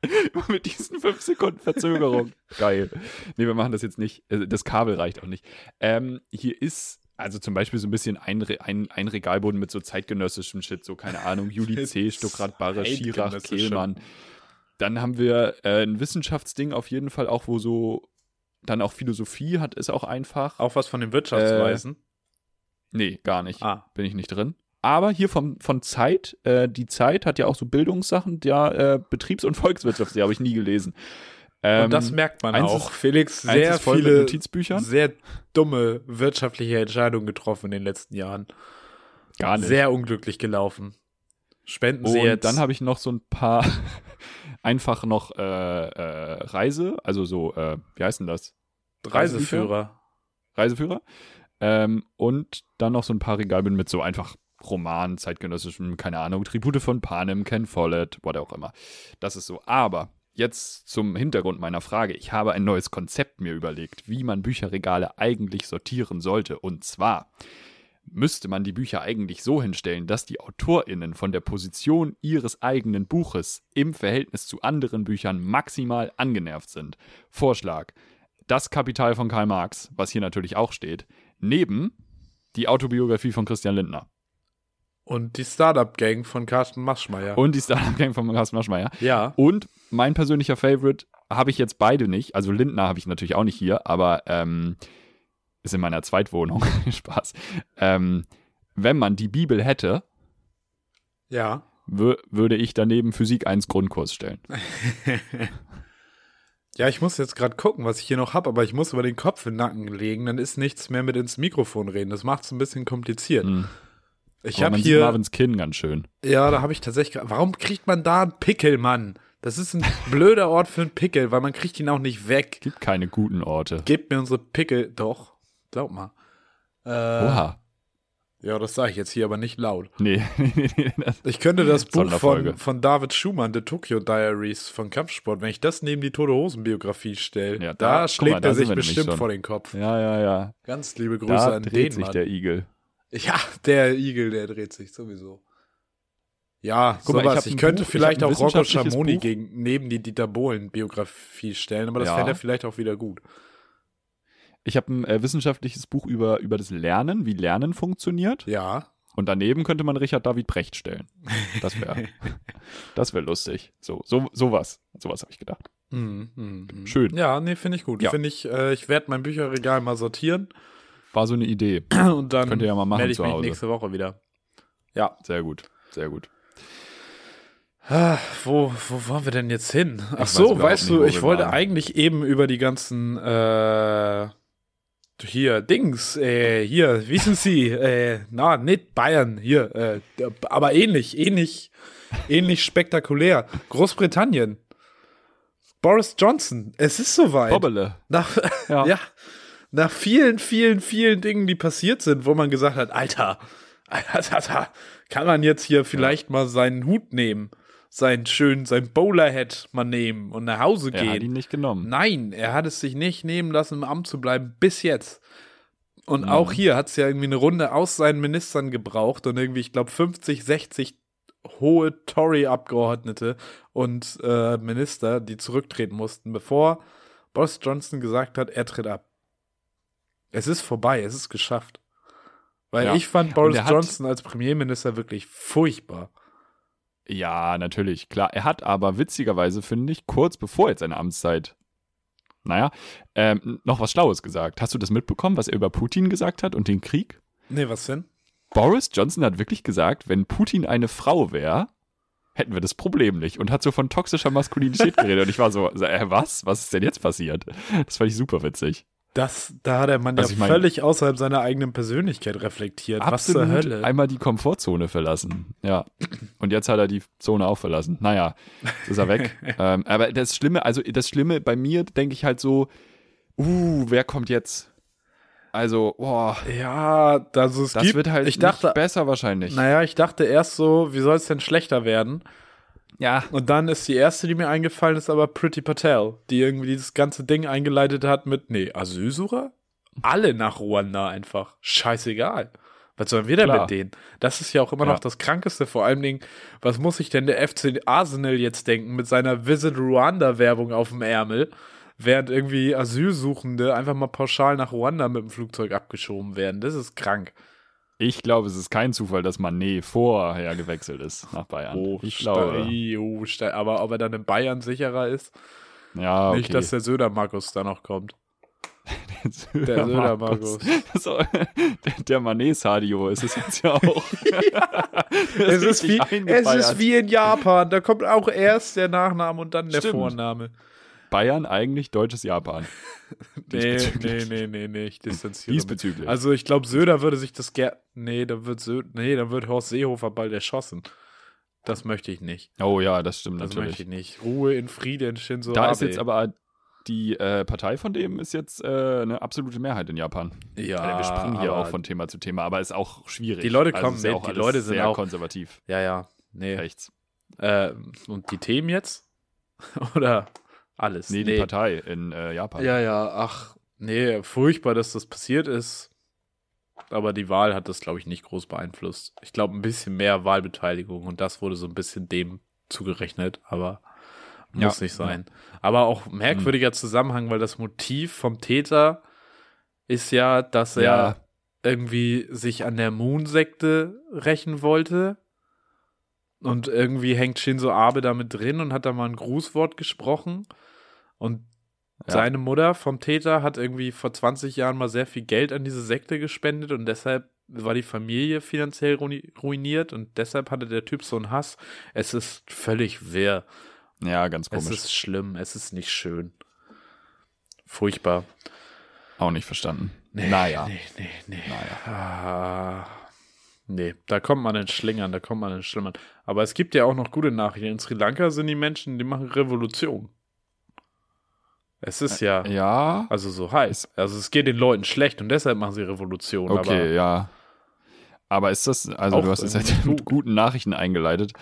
Mit diesen fünf Sekunden Verzögerung. Geil. Nee, wir machen das jetzt nicht. Äh, Das Kabel reicht auch nicht. Ähm, hier ist also zum Beispiel so ein bisschen ein, Re- ein, ein Regalboden mit so zeitgenössischem Shit, so keine Ahnung, Juli C., Stuckrad Barre, Schirach. Kehlmann. Dann haben wir äh, ein Wissenschaftsding auf jeden Fall auch, wo so dann auch Philosophie hat, ist auch einfach. Auch was von den Wirtschaftsweisen? Nee, gar nicht. ah. Bin ich nicht drin. Aber hier vom, von Zeit, äh, die Zeit hat ja auch so Bildungssachen, ja, äh, Betriebs- und Volkswirtschaft, die habe ich nie gelesen. Ähm, Und das merkt man auch. ist- Felix sehr viele Notizbüchern. sehr dumme wirtschaftliche Entscheidungen getroffen in den letzten Jahren. Gar nicht. Sehr unglücklich gelaufen. Spenden Sie Und jetzt. dann habe ich noch so ein paar einfach noch äh, äh, Reise, also so, äh, wie heißt denn das? Reiseführer. Reiseführer. Ähm, und dann noch so ein paar Regalbünden mit so einfach Romanen, zeitgenössischen, keine Ahnung, Tribute von Panem, Ken Follett, what auch immer. Das ist so. Aber jetzt zum Hintergrund meiner Frage. Ich habe ein neues Konzept mir überlegt, wie man Bücherregale eigentlich sortieren sollte. Und zwar müsste man die Bücher eigentlich so hinstellen, dass die AutorInnen von der Position ihres eigenen Buches im Verhältnis zu anderen Büchern maximal angenervt sind. Vorschlag: Das Kapital von Karl Marx, was hier natürlich auch steht, neben die Autobiografie von Christian Lindner Und die Startup-Gang von Carsten Maschmeyer. und die Startup-Gang von Carsten Maschmeyer. ja. Und mein persönlicher Favorite habe ich jetzt beide nicht. Also Lindner habe ich natürlich auch nicht hier, aber ähm, ist in meiner Zweitwohnung. Spaß. Ähm, wenn man die Bibel hätte, Ja. wür würde ich daneben Physik 1 Grundkurs stellen. Ja, ich muss jetzt gerade gucken, was ich hier noch habe, aber ich muss über den Kopf in den Nacken legen, dann ist nichts mehr mit ins Mikrofon reden. Das macht es ein bisschen kompliziert. Hm. Ich habe hier, Marvins Kinn ganz schön. ja, da habe ich tatsächlich, warum kriegt man da einen Pickel, Mann? Das ist ein blöder Ort für einen Pickel, weil man kriegt ihn auch nicht weg. Gibt keine guten Orte. Gebt mir unsere Pickel, doch, glaub mal. Äh, Oha. ja, das sage ich jetzt hier aber nicht laut. Nee, nee, nee, Ich könnte das Buch von, von David Schumann, The Tokyo Diaries von Kampfsport, wenn ich das neben die Tote Hosen Biografie stelle, Ja, da, da- schlägt mal, da er sind sich bestimmt vor den Kopf. ja, ja, ja. Ganz liebe Grüße Da an dreht den sich Mann. der Igel. Ja, der Igel, der dreht sich sowieso. Ja, Guck mal, ich sowas. hab Ich, ein könnte Buch- vielleicht ich auch Rocco Schamoni gegen, neben die Dieter Bohlen-Biografie stellen, aber das Ja. fände er vielleicht auch wieder gut. Ich habe ein äh, wissenschaftliches Buch über, über das Lernen, wie Lernen funktioniert. Ja. Und daneben könnte man Richard David Brecht stellen. Das wäre das wär lustig. So, so, sowas. Sowas habe ich gedacht. Mhm, mhm. Schön. Ja, nee, finde ich gut. Ja. Finde ich, äh, ich werde mein Bücherregal mal sortieren War so eine Idee. und dann Könnt ihr ja mal machen melde ich mich nächste Woche wieder. Ja. Sehr gut. Sehr gut. Ah, wo, wo wollen wir denn jetzt hin? Ach so, weißt nicht, du, ich wollte waren. eigentlich eben über die ganzen äh, hier Dings, äh, hier, wissen Sie, äh, na, nicht Bayern, hier, äh, aber ähnlich, ähnlich, ähnlich spektakulär. Großbritannien. Boris Johnson, es ist soweit. Bobbele. Nach, Ja. ja. nach vielen, vielen, vielen Dingen, die passiert sind, wo man gesagt hat, Alter, Alter, Alter kann man jetzt hier vielleicht mal seinen Hut nehmen, seinen schönen, sein Bowlerhead mal nehmen und nach Hause Er hat ihn gehen. nicht genommen. Nein, er hat es sich nicht nehmen lassen, im Amt zu bleiben, bis jetzt. Und Mhm. auch hier hat es ja irgendwie eine Runde aus seinen Ministern gebraucht und irgendwie, ich glaube, 50, 60 hohe Tory-Abgeordnete und äh, Minister, die zurücktreten mussten, bevor Boris Johnson gesagt hat, er tritt ab. Es ist vorbei, es ist geschafft. Weil Ja. ich fand Boris Johnson als Premierminister wirklich furchtbar. Ja, natürlich, klar. Er hat aber witzigerweise, finde ich, kurz bevor jetzt seine Amtszeit, naja, ähm, noch was Schlaues gesagt. Hast du das mitbekommen, was er über Putin gesagt hat und den Krieg? Nee, was denn? Boris Johnson hat wirklich gesagt, wenn Putin eine Frau wäre, hätten wir das Problem nicht und hat so von toxischer Maskulinität geredet. Und ich war so, äh, was? Was ist denn jetzt passiert? Das fand ich super witzig. Das, da hat der Mann Was ja mein- völlig außerhalb seiner eigenen Persönlichkeit reflektiert. Was zur Hölle? einmal die Komfortzone verlassen. Ja. Und jetzt hat er die Zone auch verlassen. Naja, ist er weg. ähm, aber das Schlimme, also das Schlimme bei mir, denke ich halt so, uh, wer kommt jetzt? Also, boah, Ja, also es das gibt, wird halt ich dachte, besser wahrscheinlich. naja, ich dachte erst so, wie soll es denn schlechter werden? Ja. Und dann ist die erste, die mir eingefallen ist, aber Pretty Patel, die irgendwie dieses ganze Ding eingeleitet hat mit, nee, Asylsucher? Alle nach Ruanda einfach. Scheißegal. Was sollen wir denn Klar. mit denen? Das ist ja auch immer Ja. noch das Krankeste. Vor allem Dingen, was muss sich denn der FC Arsenal jetzt denken mit seiner Visit Ruanda-Werbung auf dem Ärmel, während irgendwie Asylsuchende einfach mal pauschal nach Ruanda mit dem Flugzeug abgeschoben werden? Das ist krank. Ich glaube, es ist kein Zufall, dass Manet vorher gewechselt ist nach Bayern. Oh, ich glaube. oh, aber ob er dann in Bayern sicherer ist? Ja, okay. Nicht, dass der Söder-Markus da noch kommt. der Der Söder-Markus. So, der, der Manet-Sadio ist es jetzt ja auch. Es ist, wie, es ist wie in Japan. Da kommt auch erst der Nachname und dann der Stimmt. Vorname. Bayern eigentlich deutsches Japan? Nee, nee, nee, nee, nee, ich distanziere mich. Diesbezüglich. Also ich glaube, Söder würde sich das ger... Nee, da wird Sö nee, dann wird Horst Seehofer bald erschossen. Das möchte ich nicht. oh ja, das stimmt Das natürlich. möchte ich nicht. Ruhe in Frieden, Shinzo Da Abe. ist jetzt aber die äh, Partei von dem ist jetzt äh, eine absolute Mehrheit in Japan. ja, Alter, wir springen hier auch von Thema zu Thema, aber ist auch schwierig. Die Leute also kommen ja mit, die Leute sind sehr auch- konservativ. Ja, ja. Nee. Rechts. Äh, und die Themen jetzt? Oder alles? Nee, die Partei in äh, Japan. Ja, ja, ach, nee, furchtbar, dass das passiert ist. Aber die Wahl hat das, glaube ich, nicht groß beeinflusst. Ich glaube, ein bisschen mehr Wahlbeteiligung und das wurde so ein bisschen dem zugerechnet, aber muss Ja, nicht sein. Aber auch merkwürdiger Zusammenhang, weil das Motiv vom Täter ist ja, dass er Ja. irgendwie sich an der Moon-Sekte rächen wollte. Und irgendwie hängt Shinzo Abe da mit drin und hat da mal ein Grußwort gesprochen. Und Ja. seine Mutter vom Täter hat irgendwie vor 20 Jahren mal sehr viel Geld an diese Sekte gespendet und deshalb war die Familie finanziell ruini- ruiniert und deshalb hatte der Typ so einen Hass. Es ist völlig wirr. Ja, ganz Es komisch. ist schlimm. Es ist nicht schön. Furchtbar. auch nicht verstanden. naja. Nee, nee, nee. Naja. Ah, nee, da kommt man in Schlingern, da kommt man in Schlingern. Aber es gibt ja auch noch gute Nachrichten. In Sri Lanka sind die Menschen, die machen Revolution. Es ist ja, Ja. also so heiß. Also es geht den Leuten schlecht und deshalb machen sie Revolution. Okay, ja. Aber ist das, also du hast es jetzt mit gut. guten Nachrichten eingeleitet.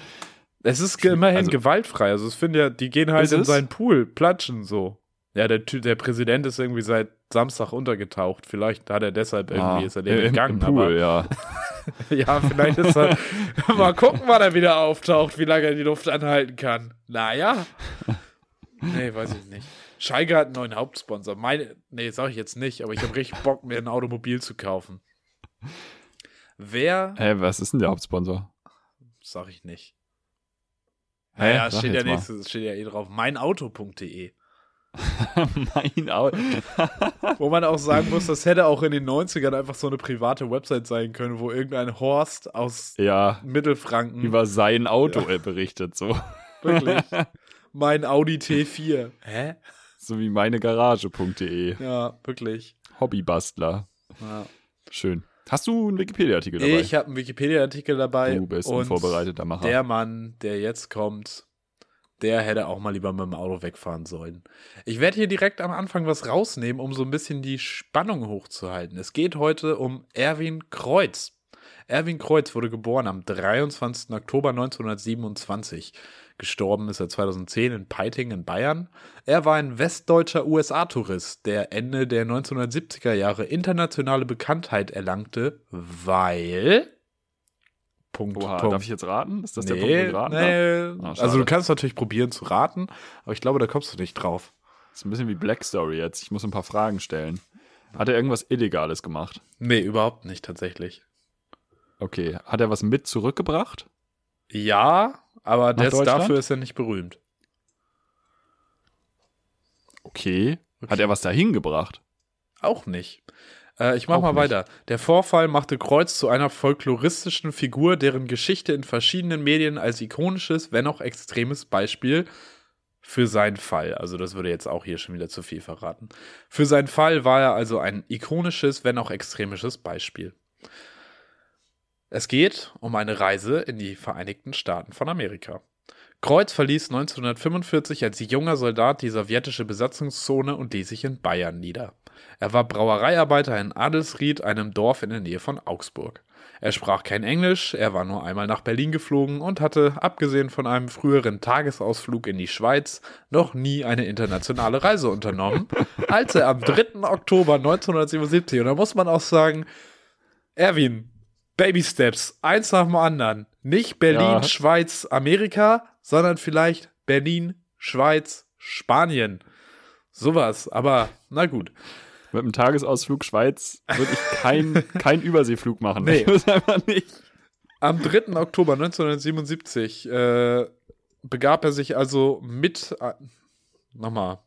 Aber es ist immerhin Also- gewaltfrei. Also es finde ja, die gehen halt in es? seinen Pool, platschen so. Ja, der, der Präsident ist irgendwie seit Samstag untergetaucht. Vielleicht hat er deshalb irgendwie, Ah, ist er dem im, gegangen. Im Pool, ja. Aber, ja, vielleicht ist er. mal gucken, wann er wieder auftaucht, wie lange er die Luft anhalten kann. Naja. Nee, weiß ich nicht. Scheiger hat einen neuen Hauptsponsor. Meine, nee, sag ich jetzt nicht, aber ich habe richtig Bock, mir ein Automobil zu kaufen. Wer, Hä, was ist denn der Hauptsponsor? sag ich nicht. Hä? Naja, Sag steht ja, nächstes, steht ja eh drauf. Meinauto.de. mein Auto. Wo man auch sagen muss, das hätte auch in den 90ern einfach so eine private Website sein können, wo irgendein Horst aus ja, Mittelfranken über sein Auto äh, berichtet, so. wirklich mein Audi T4. Hä? So wie meine Garage.de. Ja, wirklich. Hobbybastler. Ja. Schön. Hast du einen Wikipedia-Artikel dabei? Ich habe einen Wikipedia-Artikel dabei. du bist ein vorbereiteter Macher. Der Mann, der jetzt kommt, der hätte auch mal lieber mit dem Auto wegfahren sollen. Ich werde hier direkt am Anfang was rausnehmen, um so ein bisschen die Spannung hochzuhalten. Es geht heute um Erwin Kreuz. Erwin Kreuz wurde geboren am 23. Oktober 1927. Gestorben ist er 2010 in Peiting in Bayern. Er war ein westdeutscher USA-Tourist, der Ende der 1970er Jahre internationale Bekanntheit erlangte, weil Punkt, Oha, Punkt. darf ich jetzt raten? Ist das der nee, Punkt, wo ich raten nee. Schade. also du kannst natürlich probieren zu raten, aber ich glaube, da kommst du nicht drauf. Das ist ein bisschen wie Black Story jetzt. Ich muss ein paar Fragen stellen. Hat er irgendwas Illegales gemacht? Nee, überhaupt nicht tatsächlich. Okay. Hat er was mit zurückgebracht? Ja, aber das, Deutschland? dafür ist er nicht berühmt. Okay. Hat er was dahin gebracht? Auch nicht. Äh, ich mach Auch mal nicht. weiter. Der Vorfall machte Kreuz zu einer folkloristischen Figur, deren Geschichte in verschiedenen Medien als ikonisches, wenn auch extremes Beispiel für seinen Fall, also das würde jetzt auch hier schon wieder zu viel verraten. Für seinen Fall war er also ein ikonisches, wenn auch extremisches Beispiel. Es geht um eine Reise in die Vereinigten Staaten von Amerika. Kreuz verließ 1945 als junger Soldat die sowjetische Besatzungszone und ließ sich in Bayern nieder. Er war Brauereiarbeiter in Adelsried, einem Dorf in der Nähe von Augsburg. Er sprach kein Englisch, er war nur einmal nach Berlin geflogen und hatte, abgesehen von einem früheren Tagesausflug in die Schweiz, noch nie eine internationale Reise unternommen, als er am 3. Oktober 1977, und da muss man auch sagen, Erwin, Baby Steps, eins nach dem anderen. Nicht Berlin, Ja. Schweiz, Amerika, sondern vielleicht Berlin, Schweiz, Spanien. Sowas, aber na gut. Mit einem Tagesausflug Schweiz würde ich keinen kein Überseeflug machen. Nee. Muss einfach nicht. Am 3. Oktober 1977 äh, begab er sich also mit. Äh, nochmal.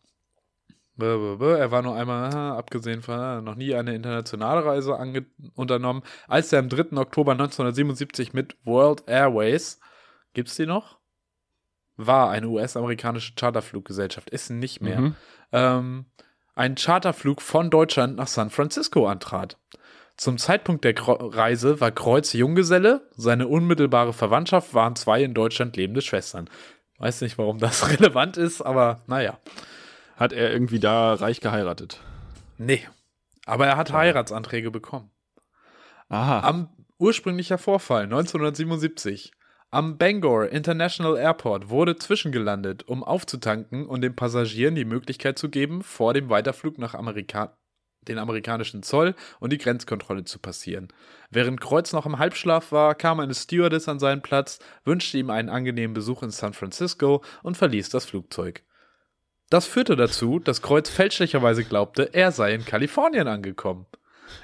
Er war nur einmal, abgesehen von noch nie eine internationale Reise unternommen, als er am 3. Oktober 1977 mit World Airways, gibt's die noch? war eine US-amerikanische Charterfluggesellschaft, ist nicht mehr, Mhm. ähm, einen Charterflug von Deutschland nach San Francisco antrat. Zum Zeitpunkt der Reise war Kreuz Junggeselle, seine unmittelbare Verwandtschaft waren zwei in Deutschland lebende Schwestern. Weiß nicht, warum das relevant ist, aber naja. Hat er irgendwie da reich geheiratet? Nee. Aber er hat Heiratsanträge bekommen. Aha. Am ursprünglicher Vorfall 1977 am Bangor International Airport wurde zwischengelandet, um aufzutanken und den Passagieren die Möglichkeit zu geben, vor dem Weiterflug nach Amerika den amerikanischen Zoll und die Grenzkontrolle zu passieren. Während Kreuz noch im Halbschlaf war, kam eine Stewardess an seinen Platz, wünschte ihm einen angenehmen Besuch in San Francisco und verließ das Flugzeug. Das führte dazu, dass Kreuz fälschlicherweise glaubte, er sei in Kalifornien angekommen.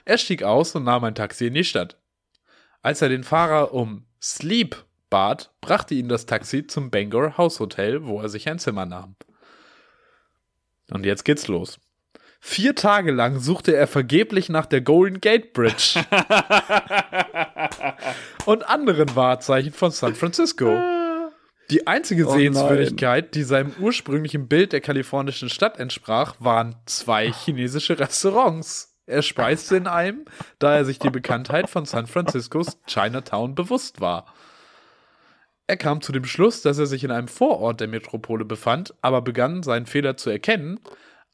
Er stieg aus und nahm ein Taxi in die Stadt. Als er den Fahrer um Sleep bat, brachte ihn das Taxi zum Bangor House Hotel, wo er sich ein Zimmer nahm. Und jetzt geht's los. Vier Tage lang suchte er vergeblich nach der Golden Gate Bridge und anderen Wahrzeichen von San Francisco. Die einzige Oh Sehenswürdigkeit, die seinem ursprünglichen Bild der kalifornischen Stadt entsprach, waren zwei chinesische Restaurants. Er speiste in einem, da er sich die Bekanntheit von San Franciscos Chinatown bewusst war. Er kam zu dem Schluss, dass er sich in einem Vorort der Metropole befand, aber begann seinen Fehler zu erkennen,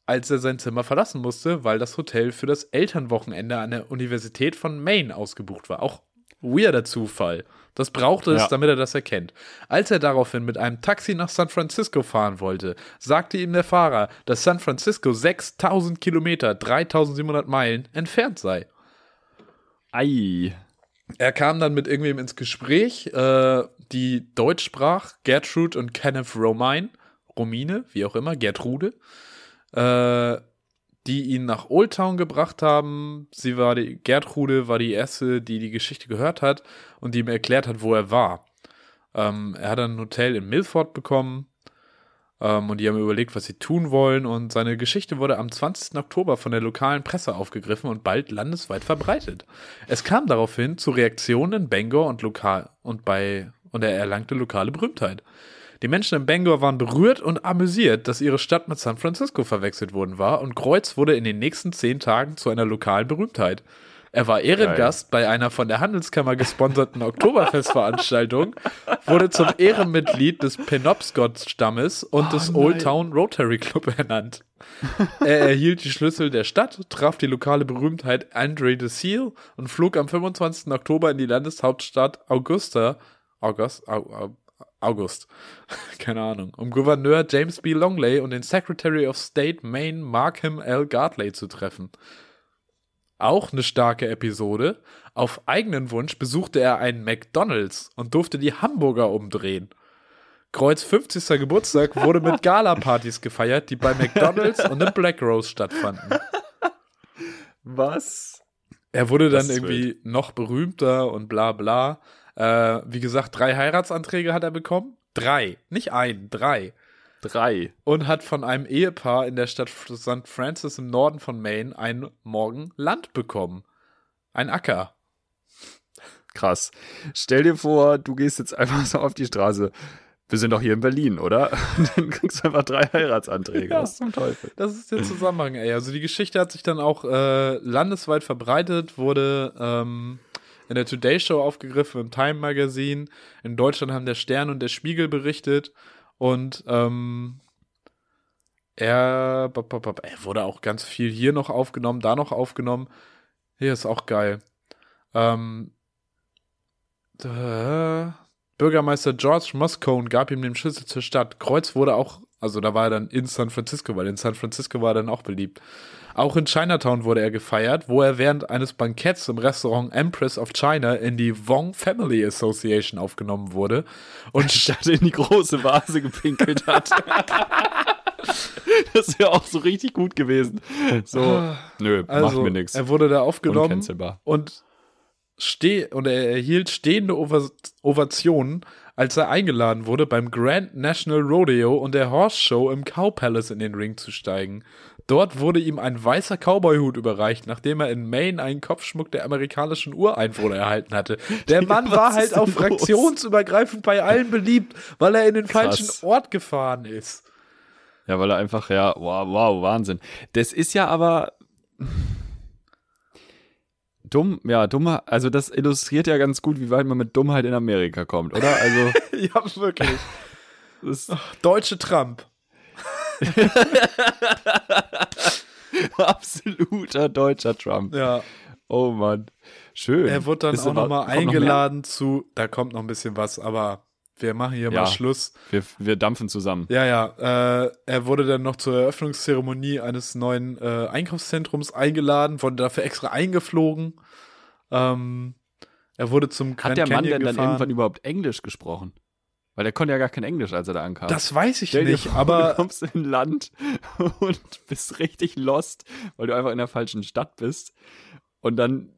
als er sein Zimmer verlassen musste, weil das Hotel für das Elternwochenende an der Universität von Maine ausgebucht war. Auch weirder Zufall. Das brauchte es, Ja. damit er das erkennt. Als er daraufhin mit einem Taxi nach San Francisco fahren wollte, sagte ihm der Fahrer, dass San Francisco 6000 Kilometer, 3700 Meilen entfernt sei. Ei. Er kam dann mit irgendwem ins Gespräch, äh, die Deutsch sprach, Gertrude und Kenneth Romine, Romine, wie auch immer, Gertrude, äh, die ihn nach Old Town gebracht haben. Sie war die, Gertrude war die erste, die die Geschichte gehört hat und die ihm erklärt hat, wo er war. Ähm, er hat ein Hotel in Milford bekommen ähm, und die haben überlegt, was sie tun wollen und seine Geschichte wurde am 20. Oktober von der lokalen Presse aufgegriffen und bald landesweit verbreitet. Es kam daraufhin zu Reaktionen in Bangor und lokal und bei und er erlangte lokale Berühmtheit. Die Menschen in Bangor waren berührt und amüsiert, dass ihre Stadt mit San Francisco verwechselt worden war und Kreuz wurde in den nächsten zehn Tagen zu einer lokalen Berühmtheit. Er war Ehrengast bei einer von der Handelskammer gesponserten Oktoberfestveranstaltung, wurde zum Ehrenmitglied des Penobscot-Stammes und des Old Town Rotary Club ernannt. Er erhielt die Schlüssel der Stadt, traf die lokale Berühmtheit Andre de Seal und flog am 25. Oktober in die Landeshauptstadt Augusta, August, Au, Au, August, keine Ahnung, um Gouverneur James B. Longley und den Secretary of State Maine Markham L. Gartley zu treffen. Auch eine starke Episode. Auf eigenen Wunsch besuchte er einen McDonalds und durfte die Hamburger umdrehen. Kreuz 50. Geburtstag wurde mit Gala-Partys gefeiert, die bei McDonalds und im Black Rose stattfanden. Was? Er wurde dann irgendwie noch berühmter und bla bla. Äh, wie gesagt, drei Heiratsanträge hat er bekommen. Drei, nicht ein, drei. Drei. Und hat von einem Ehepaar in der Stadt St. Francis im Norden von Maine ein Morgen Land bekommen. Ein Acker. Krass. Stell dir vor, du gehst jetzt einfach so auf die Straße. Wir sind doch hier in Berlin, oder? Und dann kriegst du einfach drei Heiratsanträge. Ja. Was zum Teufel? Das ist der Zusammenhang, ey. Also die Geschichte hat sich dann auch äh, landesweit verbreitet, wurde ähm, in der Today Show aufgegriffen, im Time Magazine. In Deutschland haben der Stern und der Spiegel berichtet. Und ähm, er, er wurde auch ganz viel hier noch aufgenommen, da noch aufgenommen. Hier ist auch geil. Ähm, äh, Bürgermeister George Moscone gab ihm den Schlüssel zur Stadt. Kreuz wurde auch, also da war er dann in San Francisco, weil in San Francisco war er dann auch beliebt. Auch in Chinatown wurde er gefeiert, wo er während eines Banketts im Restaurant Empress of China in die Wong Family Association aufgenommen wurde und Statt in die große Vase gepinkelt hat. das wäre auch so richtig gut gewesen. So, nö, also, macht mir nichts. Er wurde da aufgenommen und steh und er erhielt stehende Ova Ovationen, als er eingeladen wurde, beim Grand National Rodeo und der Horse Show im Cow Palace in den Ring zu steigen. Dort wurde ihm ein weißer Cowboyhut überreicht, nachdem er in Maine einen Kopfschmuck der amerikanischen Ureinwohner erhalten hatte. Der Mann war halt auch los? fraktionsübergreifend bei allen beliebt, weil er in den Krass. falschen Ort gefahren ist. Ja, weil er einfach, ja, wow, wow, Wahnsinn. Das ist ja aber dumm, ja, dumm, also das illustriert ja ganz gut, wie weit man mit Dummheit in Amerika kommt, oder? Also, ja, wirklich. ist Deutsche Trump. absoluter deutscher Trump. Ja. Oh Mann. Schön. Er wurde dann Ist auch nochmal kommt noch eingeladen zu, da kommt noch ein bisschen was, aber wir machen hier Ja. mal Schluss. Wir, wir dampfen zusammen. Ja, ja. Äh, er wurde dann noch zur Eröffnungszeremonie eines neuen äh, Einkaufszentrums eingeladen, wurde dafür extra eingeflogen. Ähm, er wurde zum Grand Hat der Mann Canyon denn dann gefahren. irgendwann überhaupt Englisch gesprochen? Weil der konnte ja gar kein Englisch, als er da ankam. Das weiß ich Stell nicht, vor, aber du kommst in ein Land und bist richtig lost, weil du einfach in der falschen Stadt bist. Und dann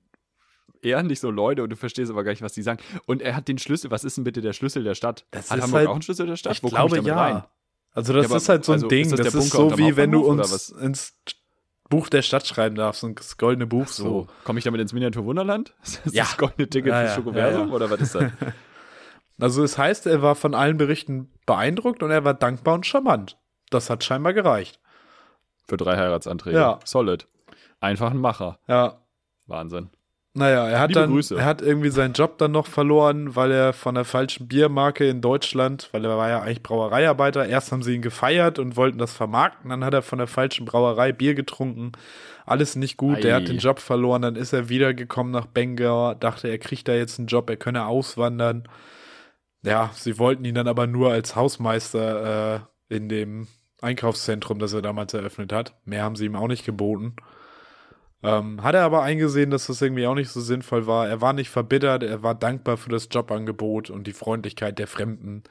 ehren dich so Leute und du verstehst aber gar nicht, was die sagen. Und er hat den Schlüssel. Was ist denn bitte der Schlüssel der Stadt? Das hat Hamburg halt- auch einen Schlüssel der Stadt? ich komm glaube damit ja. rein? Also das Ja, aber- ist halt so ein also, Ding. ist das das ist so wie wenn du uns ins Buch der Stadt schreiben darfst, so das goldene Buch so. So, komme ich damit ins Miniatur Wunderland? Ist das Ja. das goldene Ticket Ja, fürs Schokoversum ja. oder was ist das? Also es heißt, er war von allen Berichten beeindruckt und er war dankbar und charmant. Das hat scheinbar gereicht. Für drei Heiratsanträge. Ja. Solid. Einfach ein Macher. Ja, Wahnsinn. Naja, er hat Liebe dann, Grüße. er hat irgendwie seinen Job dann noch verloren, weil er von der falschen Biermarke in Deutschland, weil er war ja eigentlich Brauereiarbeiter, erst haben sie ihn gefeiert und wollten das vermarkten, dann hat er von der falschen Brauerei Bier getrunken, alles nicht gut, Ei. der hat den Job verloren, dann ist er wiedergekommen nach Bengau, dachte, er kriegt da jetzt einen Job, er könne auswandern. Ja, sie wollten ihn dann aber nur als Hausmeister äh, in dem Einkaufszentrum, das er damals eröffnet hat. Mehr haben sie ihm auch nicht geboten. Ähm, hat er aber eingesehen, dass das irgendwie auch nicht so sinnvoll war. Er war nicht verbittert, er war dankbar für das Jobangebot und die Freundlichkeit der Fremden.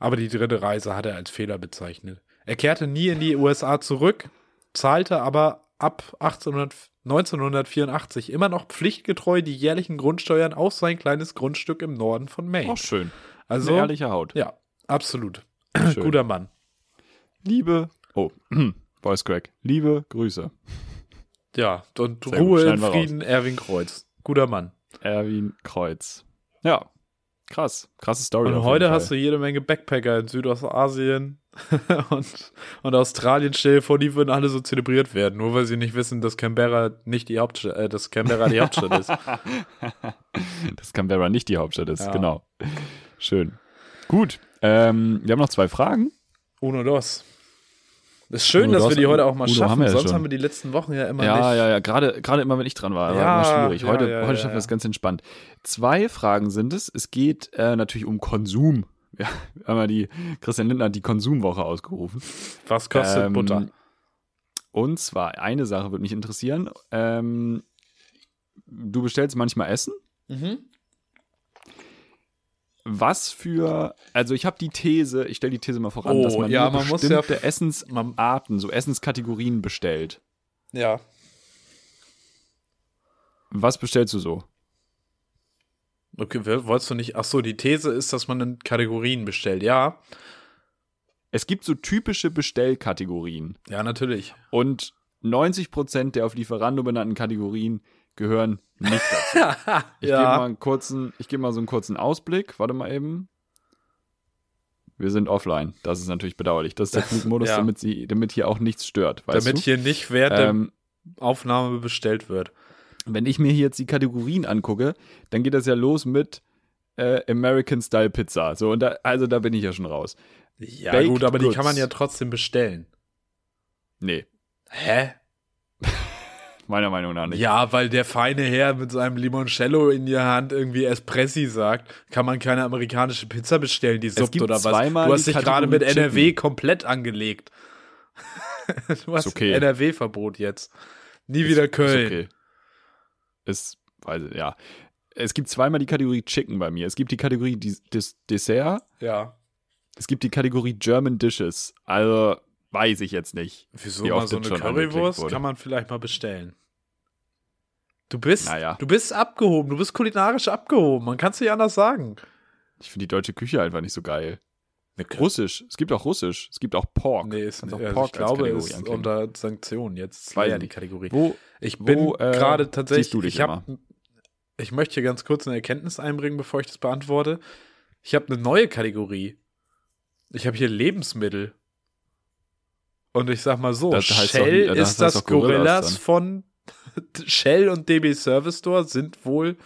Aber die dritte Reise hat er als Fehler bezeichnet. Er kehrte nie in die USA zurück, zahlte aber ab 1800, 1984 immer noch pflichtgetreu die jährlichen Grundsteuern auf sein kleines Grundstück im Norden von Maine. Auch schön. also, Eine ehrliche Haut. ja, absolut. Schön. Guter Mann. Liebe. Oh, Voice Crack. Liebe Grüße. Ja, und Sehr Ruhe in Frieden, Erwin Kreuz. Guter Mann. Erwin Kreuz. Ja. Krass. Krasse Story. Und heute hast du jede Menge Backpacker in Südostasien und, und Australien. Stell dir vor, die würden alle so zelebriert werden, nur weil sie nicht wissen, dass Canberra nicht die Hauptstadt, äh, dass Canberra die Hauptstadt ist. dass Canberra nicht die Hauptstadt ist. Ja. Genau. Schön. Gut. Ähm, wir haben noch zwei Fragen. Uno dos. Ist schön, dass wir die heute auch mal Uno schaffen. haben ja Sonst schon. haben wir die letzten Wochen ja immer Ja, nicht. ja, ja. Gerade, gerade immer, wenn ich dran war, war Ja, immer schwierig. ja, Heute, ja, heute ja, schaffen wir ja. es ganz entspannt. Zwei Fragen sind es. Es geht äh, natürlich um Konsum. Ja, einmal die, Christian Lindner hat die Konsumwoche ausgerufen. Was kostet Ähm, Butter? Und zwar, eine Sache würde mich interessieren. Ähm, du bestellst manchmal Essen. Mhm. Was für, also ich habe die These, ich stelle die These mal voran, Oh, dass man ja, man muss ja- bestimmte Essensarten, so Essenskategorien bestellt. Ja. Was bestellst du so? Okay, wolltest du nicht? Ach so, die These ist, dass man in Kategorien bestellt. Ja. Es gibt so typische Bestellkategorien Ja, natürlich. und 90% der auf Lieferando benannten Kategorien gehören nicht dazu. Ich gebe mal einen kurzen, ich gebe mal so einen kurzen Ausblick. Warte mal eben. Wir sind offline. Das ist natürlich bedauerlich. Das ist der Flugmodus, Ja. damit, sie, damit hier auch nichts stört. Damit du? hier nicht während ähm, Aufnahme bestellt wird. wenn ich mir hier jetzt die Kategorien angucke, dann geht das ja los mit äh, American Style Pizza. So, und da, also da bin ich ja schon raus. Ja, Baked gut, aber die Goods. kann man ja trotzdem bestellen. Nee, Hä? Meiner Meinung nach nicht. Ja, weil der feine Herr mit seinem Limoncello in der Hand irgendwie Espressi sagt, kann man keine amerikanische Pizza bestellen, die suppt oder was. Du hast dich gerade mit NRW Chicken. komplett angelegt. du hast okay. NRW-Verbot jetzt. Nie Ist- wieder Köln. Ist okay. Ist, ich, ja. Es gibt zweimal die Kategorie Chicken bei mir. Es gibt die Kategorie Dis Dessert. Ja. Es gibt die Kategorie German Dishes. Also weiß ich jetzt nicht. Wieso Wie mal so eine Currywurst kann man vielleicht mal bestellen. Du bist, Naja. du bist abgehoben, du bist kulinarisch abgehoben, man kann es nicht anders sagen. Ich finde die deutsche Küche einfach nicht so geil. Ne, Russisch. Es gibt auch Russisch. Es gibt auch Pork. Nee, ist auch Also Pork ich glaube, es ist unter Sanktionen jetzt. Das war ja die. Kategorie. Wo, Ich bin äh, gerade tatsächlich. du dich ich hab, ich möchte hier ganz kurz eine Erkenntnis einbringen, bevor ich das beantworte. Ich habe eine neue Kategorie. Ich habe hier Lebensmittel. Und ich sag mal so, Das heißt Shell das ist das Gorillas Gorillas von Shell und DB Service Store sind wohl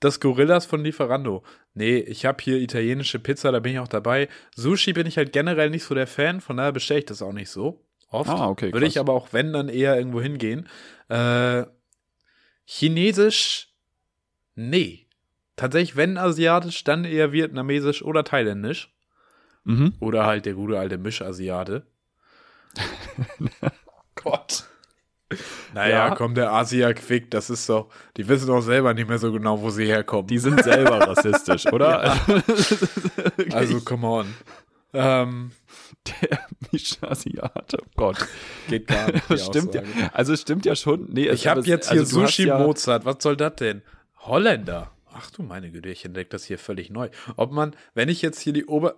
das Gorillas von Lieferando. Nee, ich habe hier italienische Pizza, da bin ich auch dabei. Sushi bin ich halt generell nicht so der Fan, von daher bestelle ich das auch nicht so oft. Ah, okay, Würde krass. ich aber auch, wenn, dann eher irgendwo hingehen. Äh, Chinesisch, nee. Tatsächlich, wenn asiatisch, dann eher vietnamesisch oder thailändisch. Mhm. Oder halt der gute alte Mischasiate. Gott. Naja, Ja. komm, der Asia-Quick, das ist doch, die wissen doch selber nicht mehr so genau, wo sie herkommen. Die sind selber rassistisch, oder? also, come on. Ähm, der Mischasiate. Oh Gott. geht gar nicht. Das stimmt ja. Also es stimmt ja schon. Nee, Ich habe jetzt hier also Sushi ja, Mozart. Was soll das denn? Holländer. Ach du meine Güte, ich entdecke das hier völlig neu. Ob man, wenn ich jetzt hier die Ober...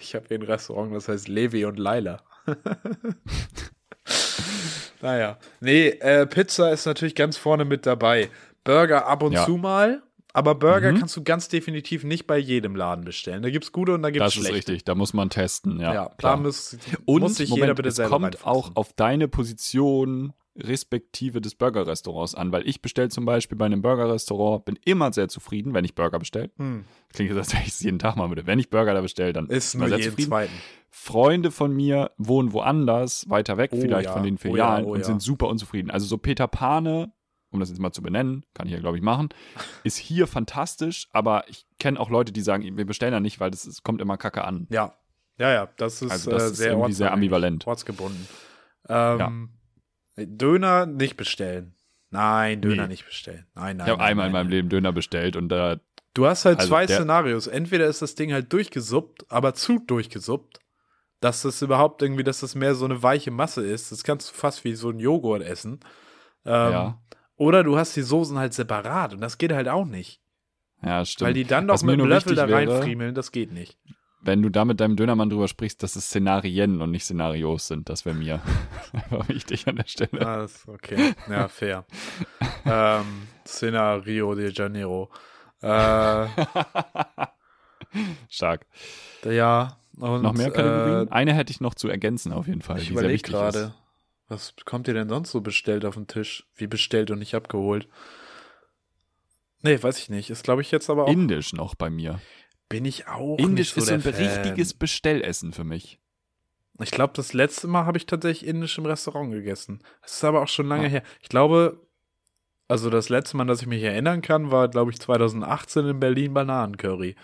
ich habe hier ein Restaurant, das heißt Levi und Laila. naja. Nee, äh, Pizza ist natürlich ganz vorne mit dabei. Burger ab und Ja. zu mal. Aber Burger Mhm. kannst du ganz definitiv nicht bei jedem Laden bestellen. Da gibt's gute und da gibt's Das ist schlechte. richtig, da muss man testen. Ja, Ja, da klar. muss, Und muss sich Moment, jeder bitte es selber kommt auch auf deine Position respektive des Burgerrestaurants an, weil ich bestelle zum Beispiel bei einem Burgerrestaurant, bin immer sehr zufrieden, wenn ich Burger bestelle. Hm. Klingt jetzt, als wenn ich es jeden Tag machen würde. Wenn ich Burger da bestelle, dann Ist nur sehr jeden zufrieden. zweiten. Freunde von mir wohnen woanders, weiter weg Oh vielleicht ja, von den oh Filialen ja, oh und ja. sind super unzufrieden. Also so Peter Pane, um das jetzt mal zu benennen, kann ich ja glaube ich machen, ist hier fantastisch, aber ich kenne auch Leute, die sagen, wir bestellen da nicht, weil das ist, kommt immer kacke an. Ja, ja, ja, das ist, Also das äh, ist sehr, irgendwie sehr ambivalent. Ortsgebunden. Ähm, Döner nicht bestellen. Nein, Döner Nee. nicht bestellen. Nein, nein. Ich habe nein, einmal in nein, meinem nein. Leben Döner bestellt und da Du hast halt Also zwei Szenarios. Entweder ist das Ding halt durchgesuppt, aber zu durchgesuppt, dass das überhaupt irgendwie, dass das mehr so eine weiche Masse ist. Das kannst du fast wie so ein Joghurt essen. Ähm, ja, Oder du hast die Soßen halt separat und das geht halt auch nicht. ja, stimmt. Weil die dann noch Was mit nur Löffel da reinfriemeln, das geht nicht. Wenn du da mit deinem Dönermann drüber sprichst, dass es Szenarien und nicht Szenarios sind, das wäre mir einfach wichtig an der Stelle. Ah, ist okay. Ja, fair. ähm, Szena Rio de Janeiro. Äh, Stark. ja. Und, noch mehr Kategorien? Äh, Eine hätte ich noch zu ergänzen auf jeden Fall. ich überlege gerade, was kommt dir denn sonst so bestellt auf den Tisch? Wie bestellt und nicht abgeholt? Nee, weiß ich nicht. Ist, glaube ich, jetzt aber auch. Indisch noch bei mir. Bin ich auch. Indisch so ist so ein Fan. richtiges Bestellessen für mich. Ich glaube, das letzte Mal habe ich tatsächlich indisch im Restaurant gegessen. Das ist aber auch schon lange Ah. her. Ich glaube, also das letzte Mal, dass ich mich erinnern kann, war, glaube ich, 2018 in Berlin Bananencurry.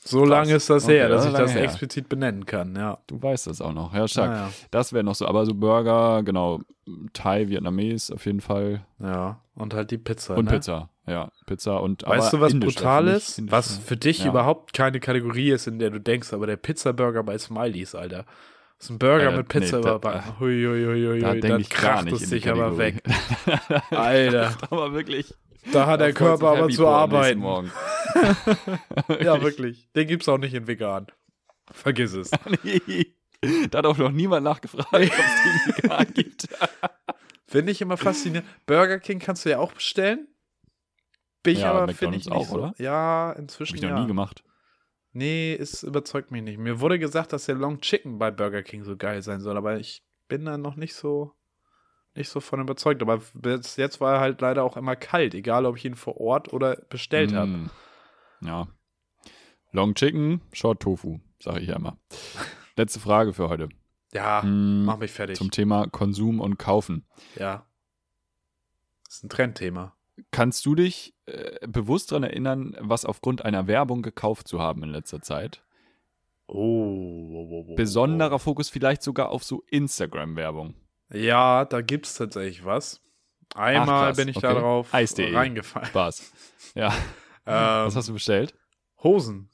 So Krass. lange ist das Okay, her, dass das ich das her. explizit benennen kann, ja. Du weißt das auch noch. Ja, stark. Naja, Das wäre noch so. Aber so Burger, genau. Thai, Vietnamese auf jeden Fall. ja. Und halt die Pizza. Und ne? Pizza. Ja, Pizza und Weißt du, was Indisch wär brutal für mich- ist? Indisch Was für dich Ja. überhaupt keine Kategorie ist, in der du denkst, aber der Pizzaburger bei Smileys, Alter. Das ist ein Burger Äh, mit Pizza nee, da- überbacken. Hui, hui, hui, hui, Da denke ich gar kracht es sich aber weg. Alter, aber wirklich. da hat der Da Körper aber zu arbeiten. Morgen. Ja, wirklich. Den gibt's auch nicht in vegan. Vergiss es. Nee. Da hat auch noch niemand nachgefragt, ob es den vegan gibt. Finde ich immer faszinierend. Burger King kannst du ja auch bestellen. Bin ich Ja, aber, finde ich McDonald's nicht auch, so. oder? Ja, Hab inzwischen ich noch ja. nie gemacht. Nee, es überzeugt mich nicht. Mir wurde gesagt, dass der Long Chicken bei Burger King so geil sein soll, aber ich bin da noch nicht so nicht so von überzeugt. Aber bis jetzt war er halt leider auch immer kalt, egal ob ich ihn vor Ort oder bestellt habe. Mm. Ja. Long Chicken, Short Tofu, sage ich ja immer. Letzte Frage für heute. Ja, Mm, mach mich fertig. Zum Thema Konsum und Kaufen. ja. Das ist ein Trendthema. Kannst du dich äh, bewusst daran erinnern, was aufgrund einer Werbung gekauft zu haben in letzter Zeit? Oh, Besonderer Fokus vielleicht sogar auf so Instagram-Werbung. Ja, da gibt's tatsächlich was. Einmal krass, bin ich okay. da drauf Eis.de. reingefallen. Spaß. Ja. Ähm, Was hast du bestellt? Hosen.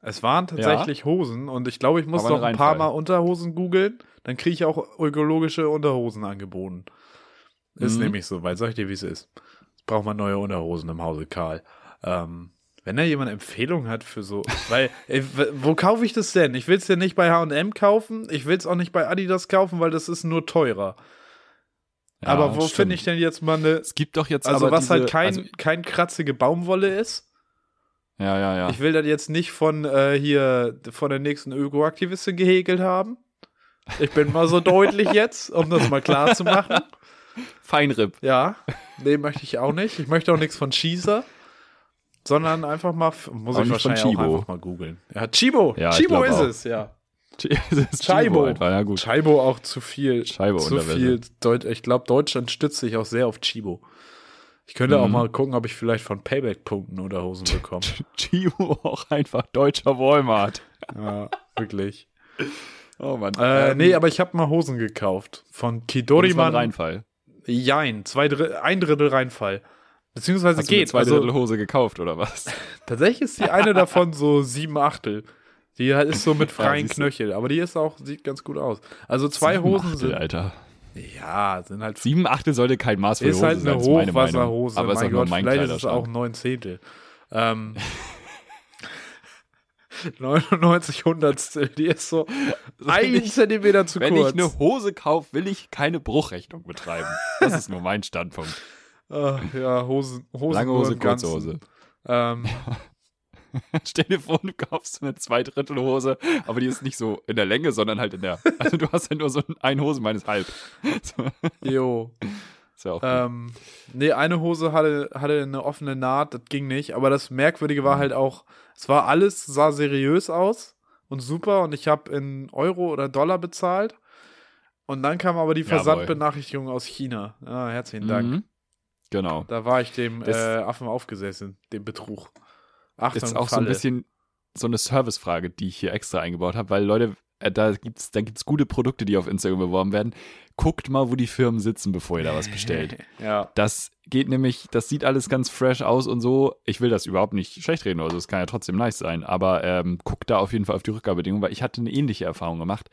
Es waren tatsächlich Hosen und ich glaube, ich muss noch ein paar. Mal Unterhosen googeln. Dann kriege ich auch ökologische Unterhosen angeboten. Ist Mhm. nämlich so, weil sag ich dir, wie es ist. Braucht man neue Unterhosen im Hause Karl. Ähm, Wenn da jemand Empfehlungen hat für so, weil, ey, wo kaufe ich das denn? Ich will es ja nicht bei H&M kaufen, ich will es auch nicht bei Adidas kaufen, weil das ist nur teurer. Ja, aber wo finde ich denn jetzt mal eine, Es gibt doch jetzt also was diese, halt kein, Also, kein kratzige Baumwolle ist? ja, ja, ja. Ich will das jetzt nicht von äh, hier, von der nächsten Ökoaktivistin gehäkelt haben. Ich bin mal so deutlich jetzt, um das mal klar zu machen. Feinripp. Ja, nee, möchte ich auch nicht. Ich möchte auch nichts von Cheezer, sondern einfach mal, muss Auch ich wahrscheinlich auch Chibo. einfach mal googeln. Ja, Chibo, Ja, Chibo ist auch. es, ja. Einfach. Ja, gut. Chibo auch zu viel. Scheibe zu viel. Deut ich glaube, Deutschland stützt sich auch sehr auf Chibo. Ich könnte auch Mhm. mal gucken, ob ich vielleicht von Payback-Punkten Unterhosen bekomme. Chibo auch einfach deutscher Walmart. ja, wirklich. Oh Mann. Äh, nee, aber ich habe mal Hosen gekauft. Von das war ein Kidoriman. Reinfall. Jein, zwei Drittel, ein Drittel Reinfall. Beziehungsweise Hast du geht. zwei Also, Drittel Hose gekauft oder was? tatsächlich ist die eine davon so sieben Achtel. Die halt ist so mit freien siehst du. Knöchel, aber die ist auch, sieht ganz gut aus. Also zwei Sieben Hosen Achtel, sind, Alter. ja, sind halt, Sieben Achtel sollte kein Maß für ist Hose halt sein, eine ist Meinung. Hochwasserhose. Aber es ist mein nur Gott, mein vielleicht ist es auch neun Zehntel. Ähm, 99 Hundertstel, die ist so ein ich- Zentimeter zu Wenn kurz. ich eine Hose kaufe, will ich keine Bruchrechnung betreiben. Das ist nur mein Standpunkt. Ah, ja, Hosen, Hosen Lange Hose, kurze. Hose. Ähm, Stell dir vor, du kaufst eine Zweidrittelhose, aber die ist nicht so in der Länge, sondern halt in der. Also du hast ja nur so ein Hose meines halb. So, jo. Ist ja auch. Ähm, nee, eine Hose hatte, hatte eine offene Naht, das ging nicht. Aber das Merkwürdige Mhm. war halt auch, es war alles, sah seriös aus und super. Und ich habe in Euro oder Dollar bezahlt. Und dann kam aber die. Versandbenachrichtigung aus China. Ah, herzlichen Dank. Mhm. Genau. Da war ich dem Das- äh, Affen aufgesessen, dem Betrug. Achtung, ist auch so ein Falle. bisschen so eine Servicefrage, die ich hier extra eingebaut habe, weil Leute, äh, da gibt's, da gibt's gute Produkte, die auf Instagram beworben werden. Guckt mal, wo die Firmen sitzen, bevor ihr da was bestellt. ja. Das geht nämlich, das sieht alles ganz fresh aus und so. Ich will das überhaupt nicht schlecht reden, also es kann ja trotzdem nice sein, aber ähm, guckt da auf jeden Fall auf die Rückgabedingungen, weil ich hatte eine ähnliche Erfahrung gemacht.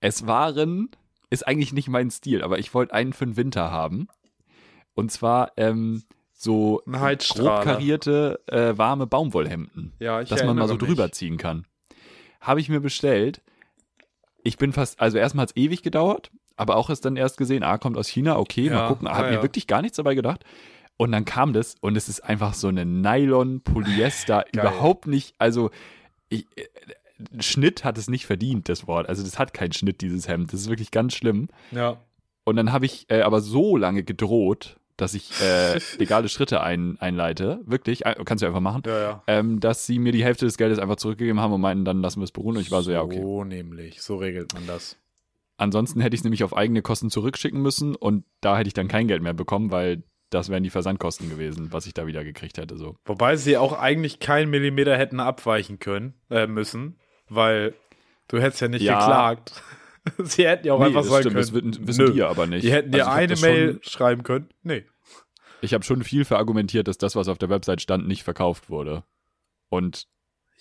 Es waren, ist eigentlich nicht mein Stil, aber ich wollte einen für den Winter haben. Und zwar ähm, so grob karierte, äh, warme Baumwollhemden Ja, ich dass man mal so drüber mich. ziehen kann. Habe ich mir bestellt. Ich bin fast, also erstmal hat es ewig gedauert, aber auch ist dann erst gesehen, ah, kommt aus China, okay, Ja, mal gucken. Habe ja, mir wirklich gar nichts dabei gedacht. Und dann kam das und es ist einfach so eine Nylon-Polyester, überhaupt nicht, also ich, äh, Schnitt hat es nicht verdient, das Wort. Also das hat keinen Schnitt, dieses Hemd. Das ist wirklich ganz schlimm. Ja. Und dann habe ich äh, aber so lange gedroht, dass ich äh, legale Schritte ein, einleite. Wirklich, äh, kannst du einfach machen Ja, ja. ähm, dass sie mir die Hälfte des Geldes einfach zurückgegeben haben und meinten, dann lassen wir es beruhen. Und ich war so, ja, okay. So nämlich, so regelt man das. Ansonsten hätte ich es nämlich auf eigene Kosten zurückschicken müssen und da hätte ich dann kein Geld mehr bekommen, weil das wären die Versandkosten gewesen, was ich da wieder gekriegt hätte. So. Wobei sie auch eigentlich keinen Millimeter hätten abweichen können, äh, müssen, weil du hättest ja nicht Ja. geklagt. sie hätten ja auch einfach das sagen stimmt, das können. wissen, wissen nö. die aber nicht. Die hätten dir Also eine das Mail schreiben können. Nee. ich habe schon viel verargumentiert, dass das, was auf der Website stand, nicht verkauft wurde. Und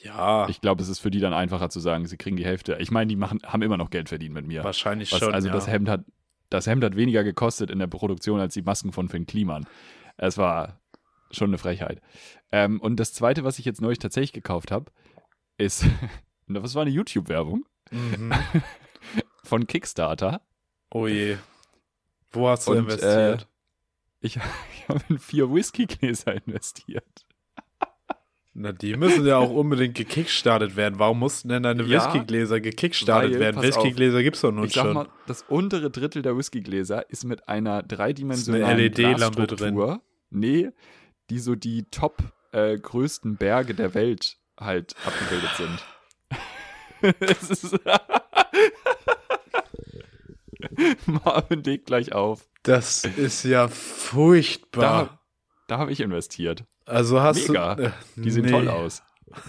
Ja, ich glaube, es ist für die dann einfacher zu sagen, sie kriegen die Hälfte. Ich meine, die machen, haben immer noch Geld verdient mit mir. wahrscheinlich Was, schon. also ja. das Hemd hat das Hemd hat weniger gekostet in der Produktion als die Masken von Finn Kliman. Es war schon eine Frechheit. Ähm, und das zweite, was ich jetzt neulich tatsächlich gekauft habe, ist, das war eine YouTube-Werbung Mhm. von Kickstarter. Oh je. Wo hast du Und, investiert? Ich, ich habe in vier Whisky-Gläser investiert. Na, die müssen ja auch unbedingt gekickstartet werden. Warum mussten denn deine Ja, Whiskygläser gekickstartet weil, werden? Whiskygläser gibt's doch nun ich sag schon. mal, das untere Drittel der Whiskygläser ist mit einer dreidimensionalen eine LED-Lampe Glasstruktur. Nee, die so die top äh, größten Berge der Welt halt abgebildet sind. es ist Marvin legt gleich auf. Das ist ja furchtbar. Da, da habe ich investiert. also hast Mega. du. Äh, Die sehen nee, toll aus.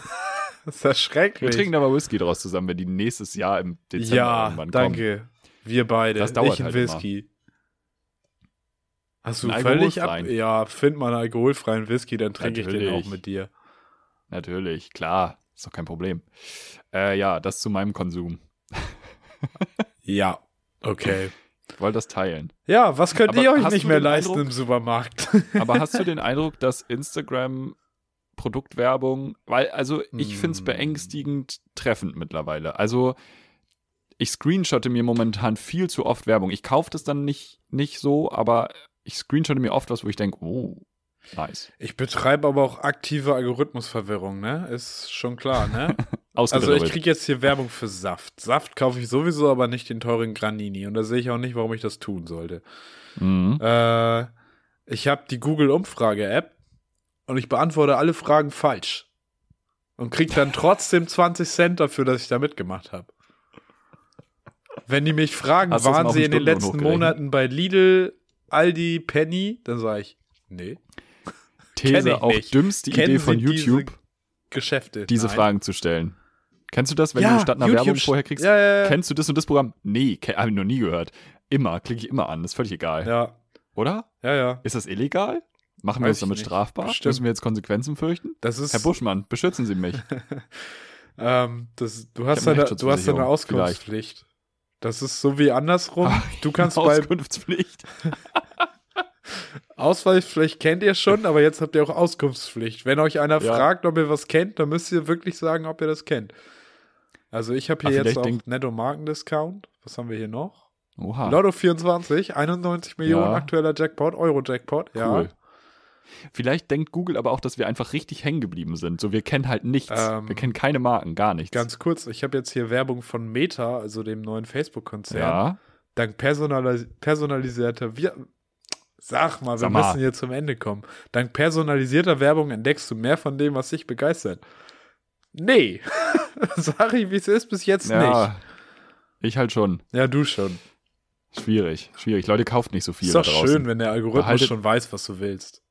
Das ist ja Wir schrecklich. trinken aber Whisky draus zusammen, wenn die nächstes Jahr im Dezember ja, irgendwann kommen. danke. Wir beide. Das dauert ich halt immer. Whisky. Hast du völlig ab? Ja, find mal einen alkoholfreien Whisky, dann trinke ich den auch mit dir. Natürlich, klar. Ist doch kein Problem. Äh, ja, das zu meinem Konsum. Ja, okay. Ich wollte das teilen. Ja, was könnt Aber ihr euch nicht mehr leisten Eindruck- im Supermarkt? Aber hast du den Eindruck, dass Instagram Produktwerbung, weil, also ich finde es Mm. beängstigend treffend mittlerweile. Also ich screenshotte mir momentan viel zu oft Werbung. Ich kaufe das dann nicht, nicht so, aber ich screenshotte mir oft was, wo ich denke, oh, nice. Ich betreibe aber auch aktive Algorithmusverwirrung, ne? Ist schon klar, ne? Also ich kriege jetzt hier Werbung für Saft. Saft kaufe ich sowieso, aber nicht den teuren Granini. Und da sehe ich auch nicht, warum ich das tun sollte. Mhm. Äh, ich habe die Google-Umfrage-App und ich beantworte alle Fragen falsch. Und krieg dann trotzdem 20 Cent dafür, dass ich da mitgemacht habe. Wenn die mich fragen, Hast waren sie in den letzten? Monaten bei Lidl, Aldi, Penny, dann sage ich, nee. These, auch nicht. dümmste Kennen Idee von Sie diese YouTube, Geschäfte. diese, Nein. Fragen zu stellen. Kennst du das, wenn Ja, du statt einer YouTube Werbung vorher kriegst? Ja, ja, ja. Kennst du das und das Programm? Nee, habe ich noch nie gehört. Immer, klicke ich immer an, ist völlig egal. Ja, Oder? ja, ja. Ist das illegal? Machen wir Weiß uns damit nicht. strafbar? Bestimmt. Müssen wir jetzt Konsequenzen fürchten? Das ist, Herr Buschmann, beschützen Sie mich. ähm, das, du hast hab eine eine, du hast eine Rechtsschutzversicherung, Auskunftspflicht. Das ist so wie andersrum. Du kannst bei Auskunftspflicht. Ausweispflicht kennt ihr schon, aber jetzt habt ihr auch Auskunftspflicht. Wenn euch einer Ja. fragt, ob ihr was kennt, dann müsst ihr wirklich sagen, ob ihr das kennt. Also ich habe Ah, hier jetzt vielleicht auch denkt- Netto Markendiscount. Was haben wir hier noch? Oha, Lotto 24, 91 Millionen Ja. aktueller Jackpot, Euro-Jackpot. Ja. cool. Vielleicht denkt Google aber auch, dass wir einfach richtig hängen geblieben sind. So, wir kennen halt nichts. Ähm, wir kennen keine Marken, gar nichts. Ganz kurz, ich habe jetzt hier Werbung von Meta, also dem neuen Facebook-Konzern. ja. Dank personalis personalisierter Wir Sag mal, wir Sag mal. müssen hier zum Ende kommen. Dank personalisierter Werbung entdeckst du mehr von dem, was dich begeistert. Nee. Sag ich, wie es ist, bis jetzt nicht. Ja. Ich halt schon. Ja, du schon. Schwierig, schwierig. Leute kauft nicht so viel Ist doch schön, wenn der Algorithmus Behaltet- schon weiß, was du willst.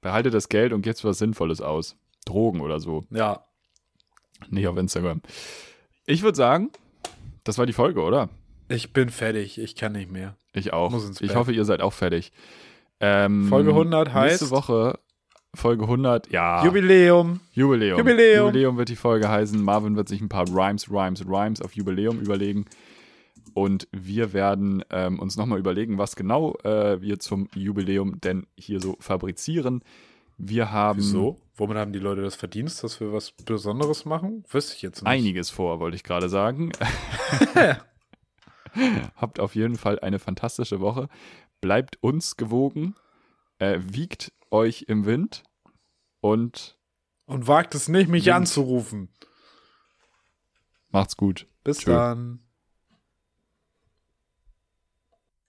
Behalte das Geld und gebt was Sinnvolles aus. Drogen oder so. Ja. Nicht auf Instagram. Ich würde sagen, das war die Folge, oder? Ich bin fertig. Ich kann nicht mehr. Ich auch. Ich hoffe, ihr seid auch fertig. Ähm, Folge 100 heißt- Nächste Woche, Folge 100, ja. Jubiläum. Jubiläum. Jubiläum. Jubiläum wird die Folge heißen. Marvin wird sich ein paar Rhymes, Rhymes, Rhymes auf Jubiläum überlegen. Und wir werden ähm, uns nochmal überlegen, was genau äh, wir zum Jubiläum denn hier so fabrizieren. Wir haben Wieso? Womit haben die Leute das Verdienst, dass wir was Besonderes machen? Wüsste ich jetzt nicht. einiges vor, wollte ich gerade sagen. Habt auf jeden Fall eine fantastische Woche. Bleibt uns gewogen. Äh, wiegt euch im Wind. Und Und wagt es nicht, mich Wind. anzurufen. macht's gut. Bis Tschö. dann.